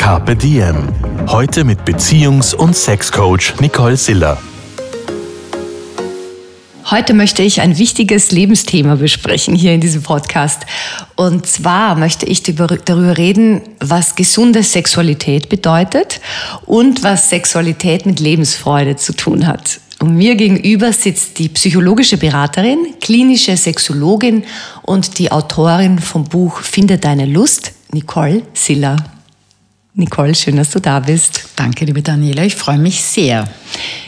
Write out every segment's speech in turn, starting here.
Carpe Diem. Heute mit Beziehungs- und Sexcoach Nicole Siller. Heute möchte ich ein wichtiges Lebensthema besprechen hier in diesem Podcast. Und zwar möchte ich darüber reden, was gesunde Sexualität bedeutet und was Sexualität mit Lebensfreude zu tun hat. Und mir gegenüber sitzt die psychologische Beraterin, klinische Sexologin und die Autorin vom Buch Finde deine Lust, Nicole Siller. Nicole, schön, dass du da bist. Danke, liebe Daniela, ich freue mich sehr.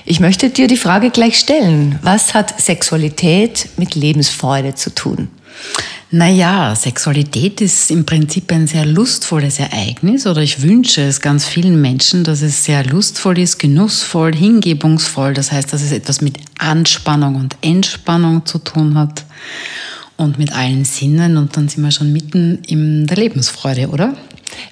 Ich möchte dir die Frage gleich stellen. Was hat Sexualität mit Lebensfreude zu tun? Naja, Sexualität ist im Prinzip ein sehr lustvolles Ereignis oder ich wünsche es ganz vielen Menschen, dass es sehr lustvoll ist, genussvoll, hingebungsvoll. Das heißt, dass es etwas mit Anspannung und Entspannung zu tun hat und mit allen Sinnen und dann sind wir schon mitten in der Lebensfreude, oder?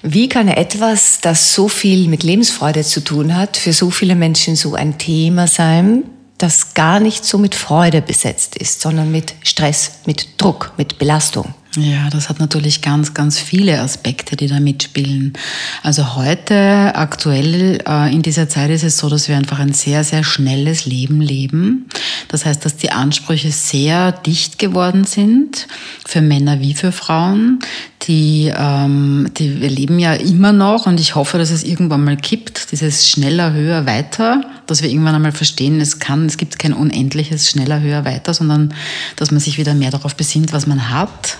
Wie kann etwas, das so viel mit Lebensfreude zu tun hat, für so viele Menschen so ein Thema sein, das gar nicht so mit Freude besetzt ist, sondern mit Stress, mit Druck, mit Belastung? Ja, das hat natürlich ganz, ganz viele Aspekte, die da mitspielen. Also heute, aktuell äh, in dieser Zeit ist es so, dass wir einfach ein sehr, sehr schnelles Leben leben. Das heißt, dass die Ansprüche sehr dicht geworden sind, für Männer wie für Frauen. Die, ähm, die, wir leben ja immer noch und ich hoffe, dass es irgendwann mal kippt, dieses schneller, höher, weiter, dass wir irgendwann einmal verstehen, es kann, es gibt kein unendliches schneller, höher, weiter, sondern dass man sich wieder mehr darauf besinnt, was man hat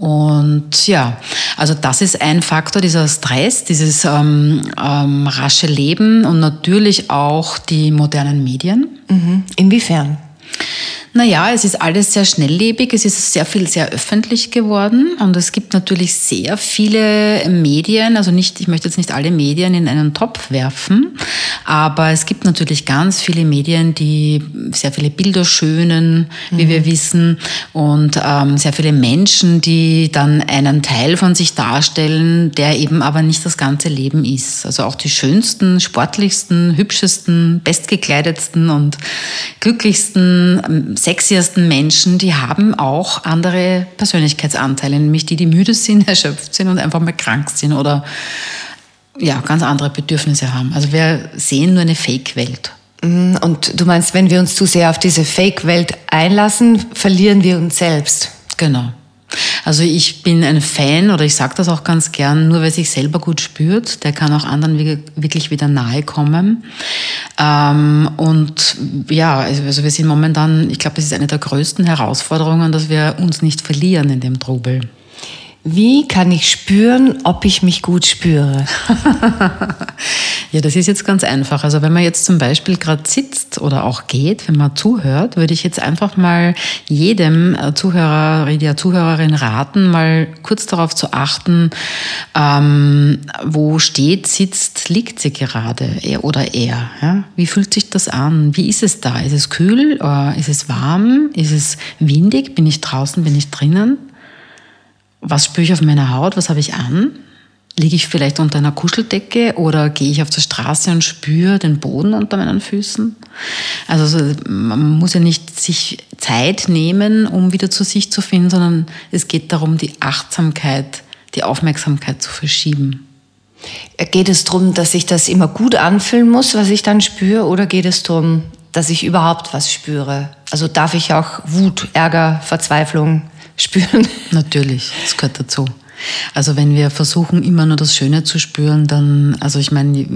und ja, also das ist ein Faktor, dieser Stress, dieses ähm, ähm, rasche Leben und natürlich auch die modernen Medien. Mhm. Inwiefern? Naja, es ist alles sehr schnelllebig, es ist sehr viel sehr öffentlich geworden und es gibt natürlich sehr viele Medien, also nicht, ich möchte jetzt nicht alle Medien in einen Topf werfen, aber es gibt natürlich ganz viele Medien, die sehr viele Bilder schönen, wie mhm. wir wissen, und ähm, sehr viele Menschen, die dann einen Teil von sich darstellen, der eben aber nicht das ganze Leben ist. Also auch die schönsten, sportlichsten, hübschesten, bestgekleidetsten und glücklichsten ähm, sexiesten Menschen, die haben auch andere Persönlichkeitsanteile, nämlich die, die müde sind, erschöpft sind und einfach mal krank sind oder ja, ganz andere Bedürfnisse haben. Also wir sehen nur eine Fake-Welt. Mhm, und du meinst, wenn wir uns zu sehr auf diese Fake-Welt einlassen, verlieren wir uns selbst. Genau. Also ich bin ein Fan oder ich sage das auch ganz gern, nur wer sich selber gut spürt, der kann auch anderen wirklich wieder nahe kommen. Ähm, und ja, also, also wir sind momentan, ich glaube, das ist eine der größten Herausforderungen, dass wir uns nicht verlieren in dem Trubel. Wie kann ich spüren, ob ich mich gut spüre? ja, das ist jetzt ganz einfach. Also wenn man jetzt zum Beispiel gerade sitzt oder auch geht, wenn man zuhört, würde ich jetzt einfach mal jedem äh, Zuhörer, der Zuhörerin raten, mal kurz darauf zu achten, ähm, wo steht, sitzt, liegt sie gerade, er oder er. Ja? Wie fühlt sich das an? Wie ist es da? Ist es kühl? Äh, ist es warm? Ist es windig? Bin ich draußen? Bin ich drinnen? Was spüre ich auf meiner Haut, was habe ich an? Liege ich vielleicht unter einer Kuscheldecke oder gehe ich auf der Straße und spüre den Boden unter meinen Füßen? Also man muss ja nicht sich Zeit nehmen, um wieder zu sich zu finden, sondern es geht darum, die Achtsamkeit, die Aufmerksamkeit zu verschieben. Geht es darum, dass ich das immer gut anfühlen muss, was ich dann spüre, oder geht es darum, dass ich überhaupt was spüre? Also darf ich auch Wut, Ärger, Verzweiflung, spüren. Natürlich, das gehört dazu. Also wenn wir versuchen, immer nur das Schöne zu spüren, dann, also ich meine,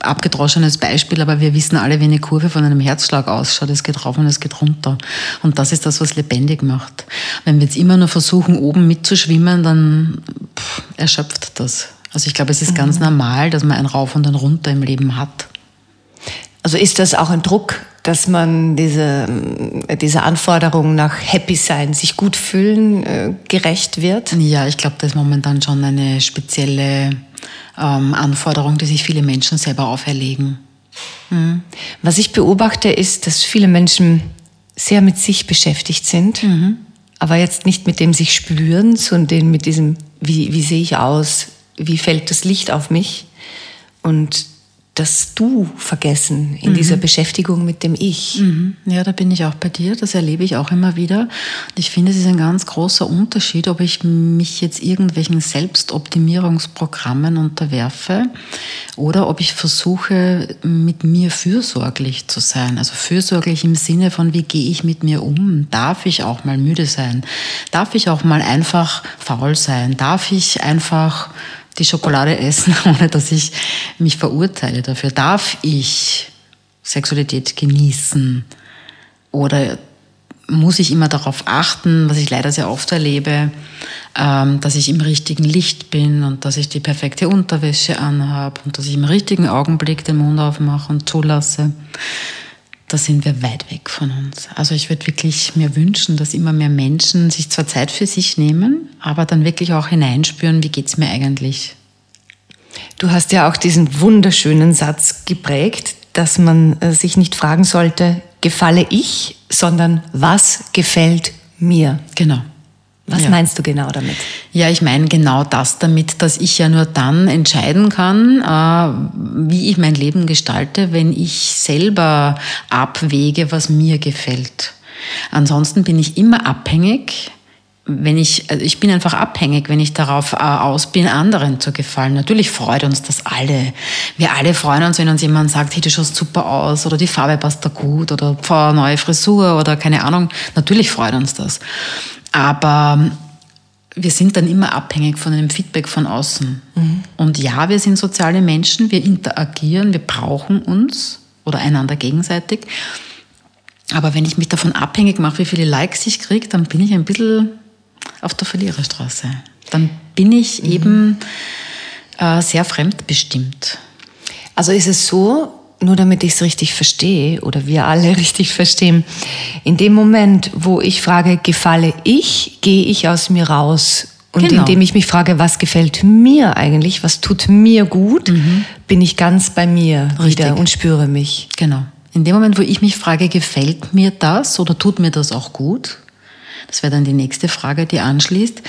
abgedroschenes Beispiel, aber wir wissen alle, wie eine Kurve von einem Herzschlag ausschaut. Es geht rauf und es geht runter. Und das ist das, was lebendig macht. Wenn wir jetzt immer nur versuchen, oben mitzuschwimmen, dann pff, erschöpft das. Also ich glaube, es ist ganz mhm. normal, dass man ein Rauf und ein Runter im Leben hat. Also ist das auch ein Druck dass man diese, diese Anforderung nach Happy sein, sich gut fühlen, äh, gerecht wird? Ja, ich glaube, das ist momentan schon eine spezielle ähm, Anforderung, die sich viele Menschen selber auferlegen. Mhm. Was ich beobachte, ist, dass viele Menschen sehr mit sich beschäftigt sind, mhm. aber jetzt nicht mit dem sich spüren, sondern mit diesem, wie, wie sehe ich aus, wie fällt das Licht auf mich und das Du vergessen in mhm. dieser Beschäftigung mit dem Ich. Mhm. Ja, da bin ich auch bei dir. Das erlebe ich auch immer wieder. Und ich finde, es ist ein ganz großer Unterschied, ob ich mich jetzt irgendwelchen Selbstoptimierungsprogrammen unterwerfe oder ob ich versuche, mit mir fürsorglich zu sein. Also fürsorglich im Sinne von, wie gehe ich mit mir um? Darf ich auch mal müde sein? Darf ich auch mal einfach faul sein? Darf ich einfach die Schokolade essen, ohne dass ich mich verurteile dafür. Darf ich Sexualität genießen? Oder muss ich immer darauf achten, was ich leider sehr oft erlebe, ähm, dass ich im richtigen Licht bin und dass ich die perfekte Unterwäsche anhabe und dass ich im richtigen Augenblick den Mund aufmache und zulasse. Da sind wir weit weg von uns. Also ich würde wirklich mir wünschen, dass immer mehr Menschen sich zwar Zeit für sich nehmen, aber dann wirklich auch hineinspüren, wie geht es mir eigentlich. Du hast ja auch diesen wunderschönen Satz geprägt, dass man äh, sich nicht fragen sollte, gefalle ich, sondern was gefällt mir. Genau. Was ja. meinst du genau damit? Ja, ich meine genau das damit, dass ich ja nur dann entscheiden kann, äh, wie ich mein Leben gestalte, wenn ich selber abwäge, was mir gefällt. Ansonsten bin ich immer abhängig wenn ich, also ich bin einfach abhängig, wenn ich darauf äh, aus bin, anderen zu gefallen. Natürlich freut uns das alle. Wir alle freuen uns, wenn uns jemand sagt, hey, du schaust super aus oder die Farbe passt da gut oder neue Frisur oder keine Ahnung. Natürlich freut uns das. Aber wir sind dann immer abhängig von einem Feedback von außen. Mhm. Und ja, wir sind soziale Menschen, wir interagieren, wir brauchen uns oder einander gegenseitig. Aber wenn ich mich davon abhängig mache, wie viele Likes ich kriege, dann bin ich ein bisschen auf der Verliererstraße. Dann bin ich mhm. eben äh, sehr fremdbestimmt. Also ist es so, nur damit ich es richtig verstehe oder wir alle richtig verstehen, in dem Moment, wo ich frage, gefalle ich, gehe ich aus mir raus. Und genau. indem ich mich frage, was gefällt mir eigentlich, was tut mir gut, mhm. bin ich ganz bei mir richtig. wieder und spüre mich. Genau. In dem Moment, wo ich mich frage, gefällt mir das oder tut mir das auch gut, das wäre dann die nächste Frage, die anschließt. Äh,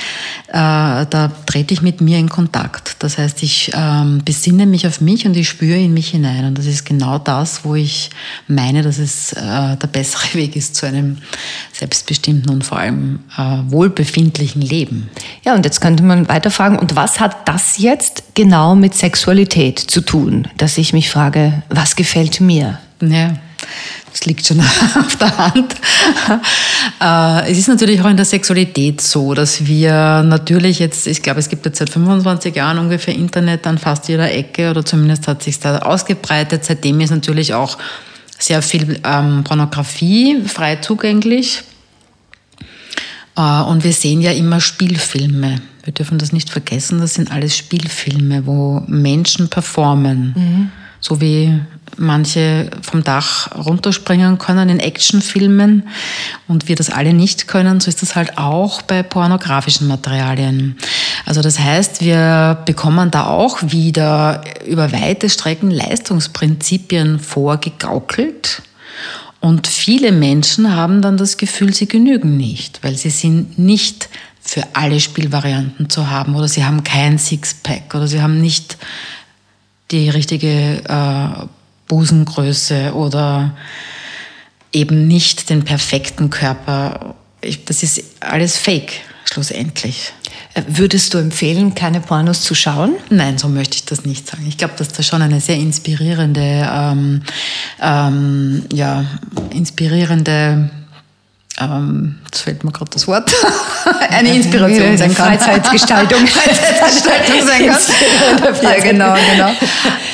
da trete ich mit mir in Kontakt. Das heißt, ich ähm, besinne mich auf mich und ich spüre in mich hinein. Und das ist genau das, wo ich meine, dass es äh, der bessere Weg ist zu einem selbstbestimmten und vor allem äh, wohlbefindlichen Leben. Ja, und jetzt könnte man weiterfragen, und was hat das jetzt genau mit Sexualität zu tun? Dass ich mich frage, was gefällt mir? Ja. Das liegt schon auf der Hand. Äh, es ist natürlich auch in der Sexualität so, dass wir natürlich jetzt, ich glaube, es gibt jetzt seit 25 Jahren ungefähr Internet an fast jeder Ecke oder zumindest hat sich da ausgebreitet. Seitdem ist natürlich auch sehr viel ähm, Pornografie frei zugänglich. Äh, und wir sehen ja immer Spielfilme. Wir dürfen das nicht vergessen, das sind alles Spielfilme, wo Menschen performen. Mhm. So wie manche vom Dach runterspringen können in Actionfilmen und wir das alle nicht können, so ist das halt auch bei pornografischen Materialien. Also das heißt, wir bekommen da auch wieder über weite Strecken Leistungsprinzipien vorgegaukelt. Und viele Menschen haben dann das Gefühl, sie genügen nicht, weil sie sind nicht für alle Spielvarianten zu haben oder sie haben kein Sixpack oder sie haben nicht die richtige äh, Busengröße oder eben nicht den perfekten Körper. Ich, das ist alles Fake, schlussendlich. Äh, würdest du empfehlen, keine Pornos zu schauen? Nein, so möchte ich das nicht sagen. Ich glaube, dass das schon eine sehr inspirierende, ähm, ähm, ja, inspirierende ähm, jetzt fällt mir gerade das Wort, eine Inspiration sein kann. Freizeitgestaltung. Freizeitgestaltung sein kann. ja, genau, genau.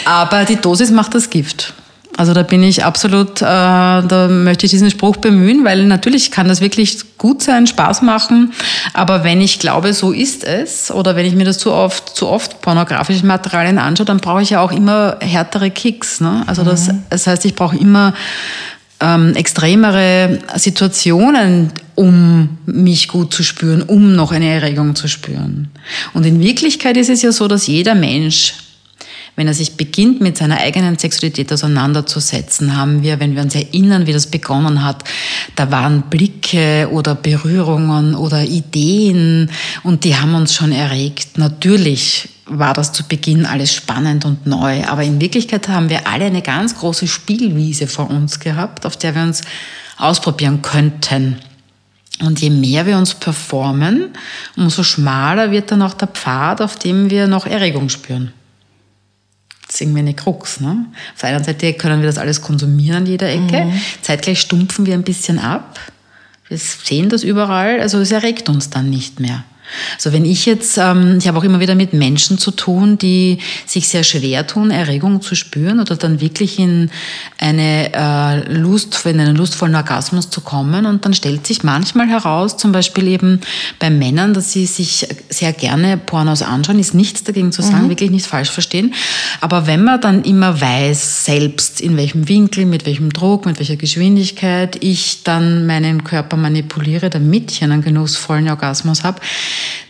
Aber die Dosis macht das Gift. Also da bin ich absolut, äh, da möchte ich diesen Spruch bemühen, weil natürlich kann das wirklich gut sein, Spaß machen, aber wenn ich glaube, so ist es, oder wenn ich mir das zu oft, zu oft pornografische Materialien anschaue, dann brauche ich ja auch immer härtere Kicks. Ne? Also das, mhm. das heißt, ich brauche immer ähm, extremere Situationen, um mich gut zu spüren, um noch eine Erregung zu spüren. Und in Wirklichkeit ist es ja so, dass jeder Mensch wenn er sich beginnt, mit seiner eigenen Sexualität auseinanderzusetzen, haben wir, wenn wir uns erinnern, wie das begonnen hat, da waren Blicke oder Berührungen oder Ideen und die haben uns schon erregt. Natürlich war das zu Beginn alles spannend und neu, aber in Wirklichkeit haben wir alle eine ganz große Spielwiese vor uns gehabt, auf der wir uns ausprobieren könnten. Und je mehr wir uns performen, umso schmaler wird dann auch der Pfad, auf dem wir noch Erregung spüren. Das ist irgendwie eine Krux. Ne? Auf der einen Seite können wir das alles konsumieren an jeder Ecke, mhm. zeitgleich stumpfen wir ein bisschen ab. Wir sehen das überall, also es erregt uns dann nicht mehr. Also wenn ich jetzt, ähm, ich habe auch immer wieder mit Menschen zu tun, die sich sehr schwer tun, Erregung zu spüren oder dann wirklich in eine äh, Lust, in einen lustvollen Orgasmus zu kommen. Und dann stellt sich manchmal heraus, zum Beispiel eben bei Männern, dass sie sich sehr gerne Pornos anschauen, ist nichts dagegen zu sagen, mhm. wirklich nicht falsch verstehen. Aber wenn man dann immer weiß, selbst in welchem Winkel, mit welchem Druck, mit welcher Geschwindigkeit ich dann meinen Körper manipuliere, damit ich einen genussvollen Orgasmus habe,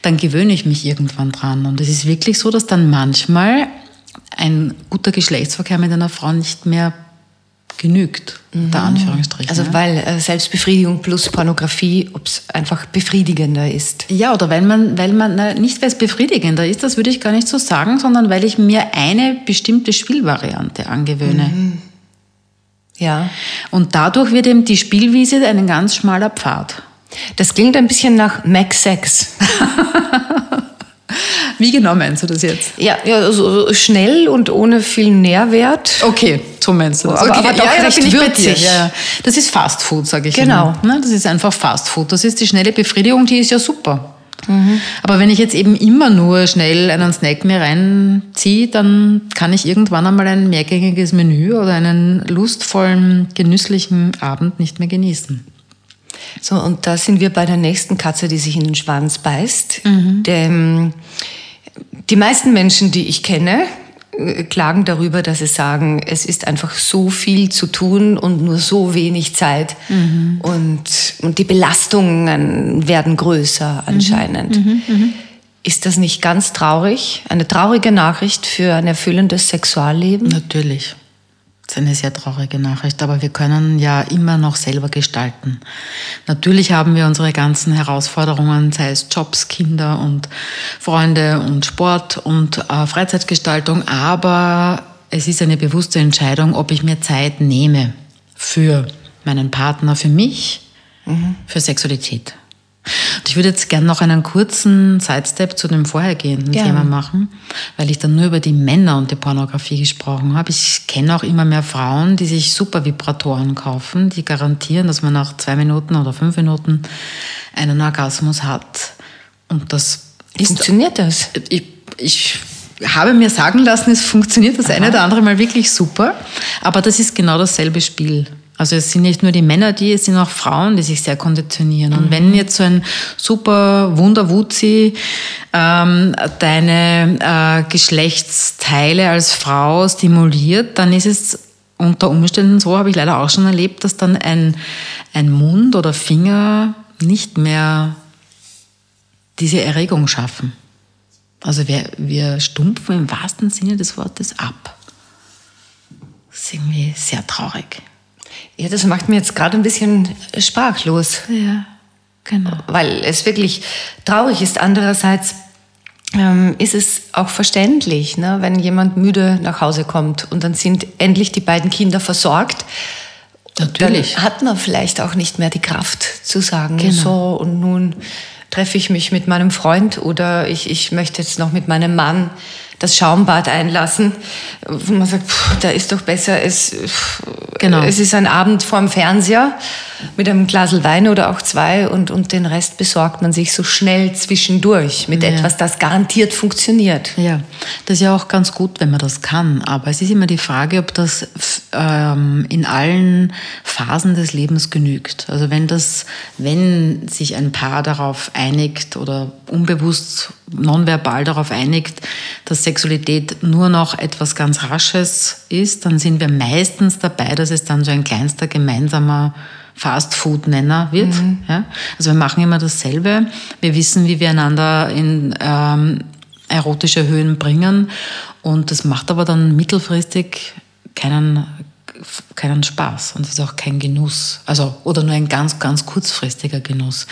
dann gewöhne ich mich irgendwann dran. Und es ist wirklich so, dass dann manchmal ein guter Geschlechtsverkehr mit einer Frau nicht mehr genügt, mhm. der Anführungsstrichen. Also weil äh, Selbstbefriedigung plus Pornografie, ob es einfach befriedigender ist. Ja, oder weil man, weil man, na, nicht weil es befriedigender ist, das würde ich gar nicht so sagen, sondern weil ich mir eine bestimmte Spielvariante angewöhne. Mhm. Ja. Und dadurch wird eben die Spielwiese ein ganz schmaler Pfad. Das klingt ein bisschen nach Mac Sex. Wie genau meinst du das jetzt? Ja, ja so schnell und ohne viel Nährwert. Okay, so meinst du das. Okay, aber, aber doch ja, recht ja, würzig. Ja, das ist Fast Food, sage ich genau. Ne, das ist einfach Fast Food. Das ist die schnelle Befriedigung, die ist ja super. Mhm. Aber wenn ich jetzt eben immer nur schnell einen Snack mir reinziehe, dann kann ich irgendwann einmal ein mehrgängiges Menü oder einen lustvollen, genüsslichen Abend nicht mehr genießen. So, und da sind wir bei der nächsten Katze, die sich in den Schwanz beißt. Mhm. Denn die meisten Menschen, die ich kenne, äh, klagen darüber, dass sie sagen, es ist einfach so viel zu tun und nur so wenig Zeit. Mhm. Und, und die Belastungen werden größer anscheinend. Mhm. mhm. Mhm. Ist das nicht ganz traurig? Eine traurige Nachricht für ein erfüllendes Sexualleben? Natürlich. Das ist eine sehr traurige Nachricht, aber wir können ja immer noch selber gestalten. Natürlich haben wir unsere ganzen Herausforderungen, sei es Jobs, Kinder und Freunde und Sport und äh, Freizeitgestaltung, aber es ist eine bewusste Entscheidung, ob ich mir Zeit nehme für meinen Partner, für mich, mhm. für Sexualität. Ich würde jetzt gerne noch einen kurzen Sidestep zu dem vorhergehenden gerne. Thema machen, weil ich dann nur über die Männer und die Pornografie gesprochen habe. Ich kenne auch immer mehr Frauen, die sich super Vibratoren kaufen, die garantieren, dass man nach zwei Minuten oder fünf Minuten einen Orgasmus hat. Und das Funktioniert das? Ich, ich habe mir sagen lassen, es funktioniert das Aha. eine oder andere Mal wirklich super, aber das ist genau dasselbe Spiel. Also es sind nicht nur die Männer, die, es sind auch Frauen, die sich sehr konditionieren. Und mhm. wenn jetzt so ein super Wunderwuzi ähm, deine äh, Geschlechtsteile als Frau stimuliert, dann ist es unter Umständen so, habe ich leider auch schon erlebt, dass dann ein, ein Mund oder Finger nicht mehr diese Erregung schaffen. Also wir, wir stumpfen im wahrsten Sinne des Wortes ab. Das ist irgendwie sehr traurig. Ja, das macht mir jetzt gerade ein bisschen sprachlos. Ja, genau. Weil es wirklich traurig ist. Andererseits ähm, ist es auch verständlich, ne? wenn jemand müde nach Hause kommt und dann sind endlich die beiden Kinder versorgt. Natürlich. Dann hat man vielleicht auch nicht mehr die Kraft zu sagen, genau. so und nun treffe ich mich mit meinem Freund oder ich, ich möchte jetzt noch mit meinem Mann das Schaumbad einlassen. Wo man sagt, pff, da ist doch besser, es, genau. es ist ein Abend vorm Fernseher mit einem Glas Wein oder auch zwei und, und den Rest besorgt man sich so schnell zwischendurch mit Ja. etwas, das garantiert funktioniert. Ja, das ist ja auch ganz gut, wenn man das kann. Aber es ist immer die Frage, ob das ähm, in allen Phasen des Lebens genügt. Also wenn das, wenn sich ein Paar darauf einigt oder unbewusst nonverbal darauf einigt, dass Sexualität nur noch etwas ganz Rasches ist, dann sind wir meistens dabei, dass es dann so ein kleinster gemeinsamer Fast-Food-Nenner wird. Ja? Also wir machen immer dasselbe. Wir wissen, wie wir einander in ähm, erotische Höhen bringen und das macht aber dann mittelfristig keinen, keinen Spaß und es ist auch kein Genuss. Also, oder nur ein ganz, ganz kurzfristiger Genuss.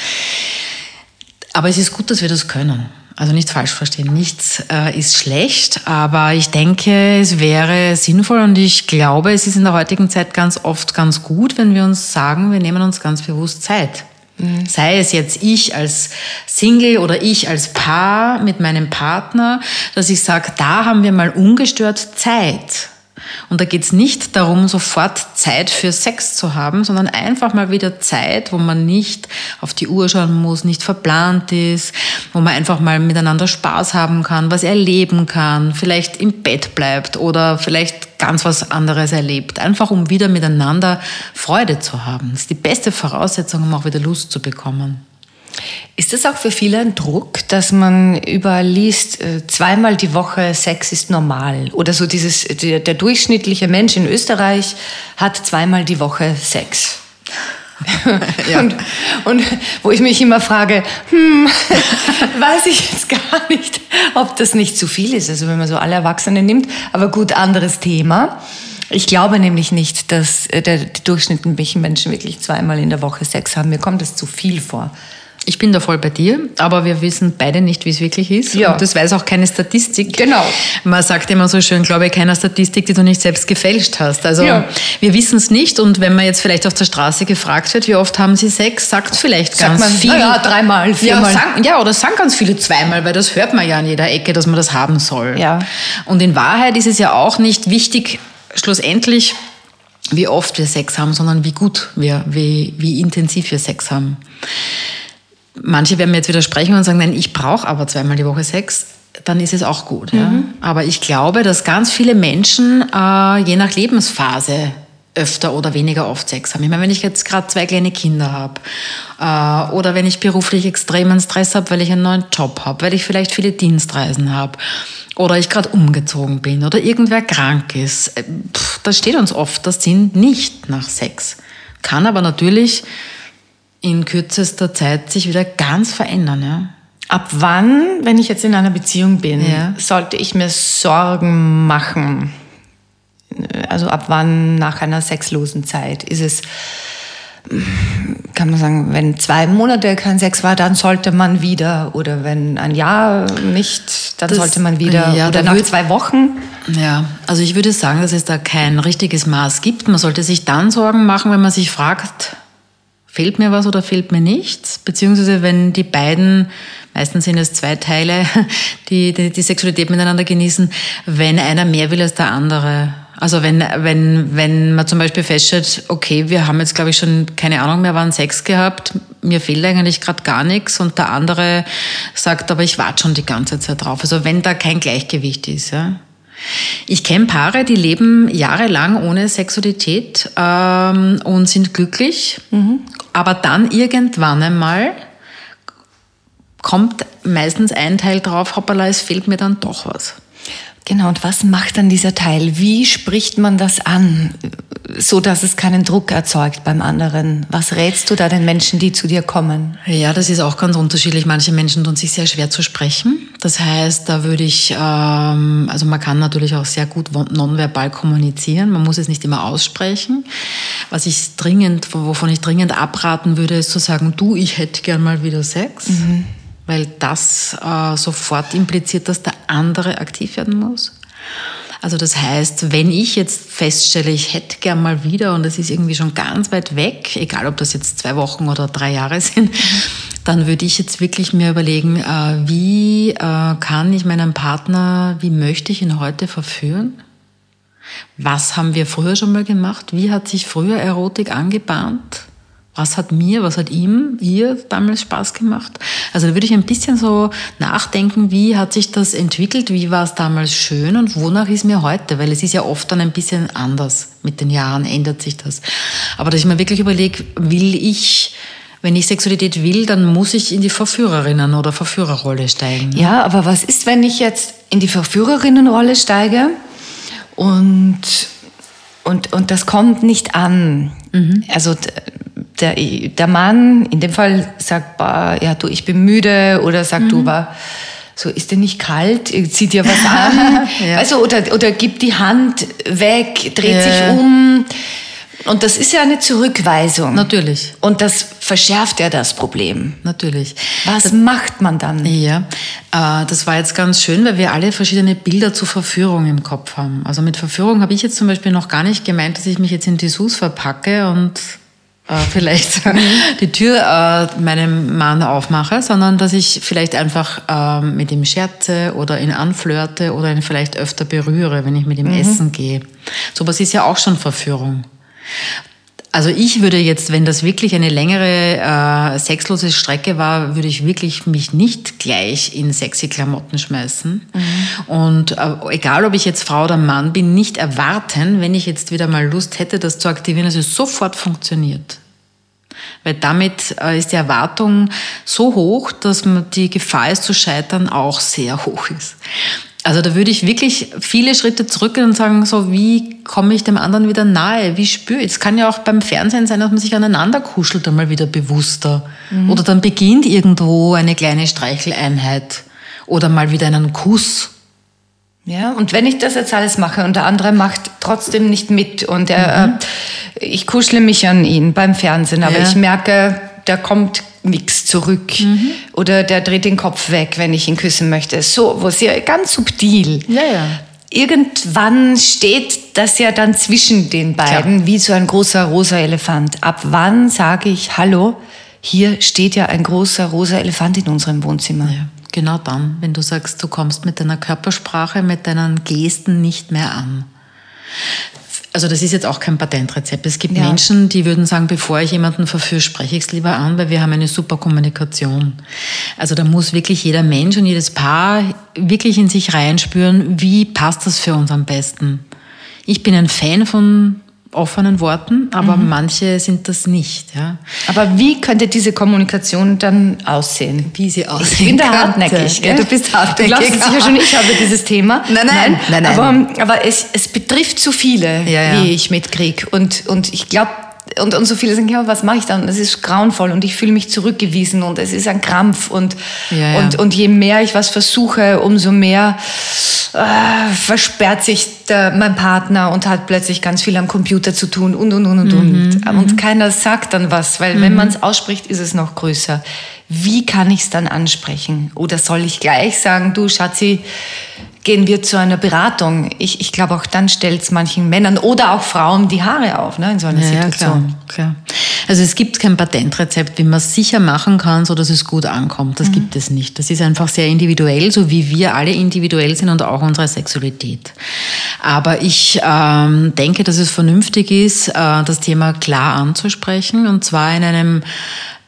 Aber es ist gut, dass wir das können. Also nicht falsch verstehen, nichts äh, ist schlecht, aber ich denke, es wäre sinnvoll und ich glaube, es ist in der heutigen Zeit ganz oft ganz gut, wenn wir uns sagen, wir nehmen uns ganz bewusst Zeit. Sei es jetzt ich als Single oder ich als Paar mit meinem Partner, dass ich sage, da haben wir mal ungestört Zeit. Und da geht es nicht darum, sofort Zeit für Sex zu haben, sondern einfach mal wieder Zeit, wo man nicht auf die Uhr schauen muss, nicht verplant ist, wo man einfach mal miteinander Spaß haben kann, was erleben kann, vielleicht im Bett bleibt oder vielleicht ganz was anderes erlebt. Einfach um wieder miteinander Freude zu haben. Das ist die beste Voraussetzung, um auch wieder Lust zu bekommen. Ist es auch für viele ein Druck, dass man überall liest, äh, zweimal die Woche Sex ist normal? Oder so dieses, der, der durchschnittliche Mensch in Österreich hat zweimal die Woche Sex. und, und wo ich mich immer frage, hm, weiß ich jetzt gar nicht, ob das nicht zu viel ist, also wenn man so alle Erwachsenen nimmt. Aber gut, anderes Thema. Ich glaube nämlich nicht, dass äh, der, die durchschnittlichen Menschen wirklich zweimal in der Woche Sex haben. Mir kommt das zu viel vor. Ich bin da voll bei dir, aber wir wissen beide nicht, wie es wirklich ist. Ja. Und das weiß auch keine Statistik. Genau. Man sagt immer so schön, glaube keiner Statistik, die du nicht selbst gefälscht hast. Also Ja. wir wissen es nicht und wenn man jetzt vielleicht auf der Straße gefragt wird, wie oft haben sie Sex, sagt vielleicht Sagt ganz man, viel. ja, dreimal, Ja, viermal. sagen, ja, oder sagen ganz viele zweimal, weil das hört man ja an jeder Ecke, dass man das haben soll. Ja. Und in Wahrheit ist es ja auch nicht wichtig, schlussendlich, wie oft wir Sex haben, sondern wie gut wir, wie, wie intensiv wir Sex haben. Manche werden mir jetzt widersprechen und sagen, nein, ich brauche aber zweimal die Woche Sex. Dann ist es auch gut. Ja? Aber ich glaube, dass ganz viele Menschen äh, je nach Lebensphase öfter oder weniger oft Sex haben. Ich meine, wenn ich jetzt gerade zwei kleine Kinder habe äh, oder wenn ich beruflich extremen Stress habe, weil ich einen neuen Job habe, weil ich vielleicht viele Dienstreisen habe oder ich gerade umgezogen bin oder irgendwer krank ist, äh, pff, das steht uns oft das Sinn nicht nach Sex. Kann aber natürlich in kürzester Zeit sich wieder ganz verändern. Ja? Ab wann, wenn ich jetzt in einer Beziehung bin, Ja. sollte ich mir Sorgen machen? Also ab wann nach einer sexlosen Zeit? Ist es, kann man sagen, wenn zwei Monate kein Sex war, dann sollte man wieder. Oder wenn ein Jahr nicht, dann Das- sollte man wieder. ja, oder nach würd- zwei Wochen. Ja, also ich würde sagen, dass es da kein richtiges Maß gibt. Man sollte sich dann Sorgen machen, wenn man sich fragt, fehlt mir was oder fehlt mir nichts? Beziehungsweise wenn die beiden, meistens sind es zwei Teile, die, die die Sexualität miteinander genießen, wenn einer mehr will als der andere. Also wenn, wenn, wenn man zum Beispiel feststellt, okay, wir haben jetzt, glaube ich, schon keine Ahnung mehr, wann Sex gehabt, mir fehlt eigentlich gerade gar nichts und der andere sagt, aber ich warte schon die ganze Zeit drauf. Also wenn da kein Gleichgewicht ist, ja. Ich kenne Paare, die leben jahrelang ohne Sexualität ähm, und sind glücklich, aber dann irgendwann einmal kommt meistens ein Teil drauf, hoppala, es fehlt mir dann doch was. Genau, und was macht dann dieser Teil? Wie spricht man das an, so dass es keinen Druck erzeugt beim anderen? Was rätst du da den Menschen, die zu dir kommen? Ja, das ist auch ganz unterschiedlich. Manche Menschen tun sich sehr schwer zu sprechen. Das heißt, da würde ich, ähm, also man kann natürlich auch sehr gut nonverbal kommunizieren. Man muss es nicht immer aussprechen. Was ich dringend, wovon ich dringend abraten würde, ist zu sagen, du, ich hätte gern mal wieder Sex. Weil das äh, sofort impliziert, dass der andere aktiv werden muss. Also das heißt, wenn ich jetzt feststelle, ich hätte gern mal wieder und es ist irgendwie schon ganz weit weg, egal ob das jetzt zwei Wochen oder drei Jahre sind, dann würde ich jetzt wirklich mir überlegen, äh, wie äh, kann ich meinen Partner, wie möchte ich ihn heute verführen? Was haben wir früher schon mal gemacht? Wie hat sich früher Erotik angebahnt? Was hat mir, was hat ihm, ihr damals Spaß gemacht? Also da würde ich ein bisschen so nachdenken, wie hat sich das entwickelt, wie war es damals schön und wonach ist mir heute? Weil es ist ja oft dann ein bisschen anders. Mit den Jahren ändert sich das. Aber dass ich mir wirklich überlege, will ich, wenn ich Sexualität will, dann muss ich in die Verführerinnen- oder Verführerrolle steigen. Ja, aber was ist, wenn ich jetzt in die Verführerinnenrolle steige und, und, und das kommt nicht an? Also d- der, der Mann in dem Fall sagt, bah, ja, du, ich bin müde oder sagt, du, bah, so ist dir nicht kalt, zieht dir was an, Ja. also oder oder gibt die Hand weg, dreht Ja. sich um und das ist ja eine Zurückweisung. Natürlich, Und das verschärft ja das Problem. natürlich. Was macht man dann? Ja, äh, das war jetzt ganz schön, weil wir alle verschiedene Bilder zur Verführung im Kopf haben. Also mit Verführung habe ich jetzt zum Beispiel noch gar nicht gemeint, dass ich mich jetzt in Dessous verpacke und äh, vielleicht die Tür äh, meinem Mann aufmache, sondern dass ich vielleicht einfach äh, mit ihm scherze oder ihn anflirte oder ihn vielleicht öfter berühre, wenn ich mit ihm essen gehe. Sowas ist ja auch schon Verführung. Also ich würde jetzt, wenn das wirklich eine längere äh, sexlose Strecke war, würde ich wirklich mich nicht gleich in sexy Klamotten schmeißen. Und äh, egal, ob ich jetzt Frau oder Mann bin, nicht erwarten, wenn ich jetzt wieder mal Lust hätte, das zu aktivieren, dass es sofort funktioniert. Weil damit äh, ist die Erwartung so hoch, dass die Gefahr, es zu scheitern, auch sehr hoch ist. Also da würde ich wirklich viele Schritte zurückgehen und sagen, so wie komme ich dem anderen wieder nahe? Wie spüre ich? Es kann ja auch beim Fernsehen sein, dass man sich aneinander kuschelt, einmal wieder bewusster. Oder dann beginnt irgendwo eine kleine Streicheleinheit. Oder mal wieder einen Kuss. Ja, und wenn ich das jetzt alles mache und der andere macht trotzdem nicht mit und er, äh, ich kuschle mich an ihn beim Fernsehen, aber Ja. ich merke, da kommt nichts zurück oder der dreht den Kopf weg, wenn ich ihn küssen möchte. So, wo sie ganz subtil. Ja, ja. Irgendwann steht das ja dann zwischen den beiden wie so ein großer rosa Elefant. Ab wann sage ich, hallo, hier steht ja ein großer rosa Elefant in unserem Wohnzimmer. Ja, genau dann, wenn du sagst, du kommst mit deiner Körpersprache, mit deinen Gesten nicht mehr an. Also das ist jetzt auch kein Patentrezept. Es gibt Ja. Menschen, die würden sagen, bevor ich jemanden verführe, spreche ich es lieber an, weil wir haben eine super Kommunikation. Also da muss wirklich jeder Mensch und jedes Paar wirklich in sich reinspüren, wie passt das für uns am besten. Ich bin ein Fan von offenen Worten, aber manche sind das nicht. Ja. Aber wie könnte diese Kommunikation dann aussehen? Wie sie Ich aussehen bin da hartnäckig. Ja, gell? du bist hartnäckig. Du glaubst sicher schon, ich habe dieses Thema. Nein, nein. Nein, nein. Aber, aber es, es betrifft zu viele, Ja, ja. wie ich mitkriege. Und, und ich glaube, und, und so viele sagen, ja, was mache ich dann? Es ist grauenvoll und ich fühle mich zurückgewiesen und es ist ein Krampf. Und, Ja, ja. und, und je mehr ich was versuche, umso mehr äh, versperrt sich der, mein Partner und hat plötzlich ganz viel am Computer zu tun und, und, und, und, Mhm, und. Und keiner sagt dann was, weil wenn man es ausspricht, ist es noch größer. Wie kann ich es dann ansprechen? Oder soll ich gleich sagen, du Schatzi, gehen wir zu einer Beratung? Ich, ich glaube, auch dann stellt es manchen Männern oder auch Frauen die Haare auf ne, in so einer Ja, ja, Situation. klar, klar. Also es gibt kein Patentrezept, wie man es sicher machen kann, so dass es gut ankommt. Das gibt es nicht. Das ist einfach sehr individuell, so wie wir alle individuell sind und auch unsere Sexualität. Aber ich ähm, denke, dass es vernünftig ist, äh, das Thema klar anzusprechen und zwar in einem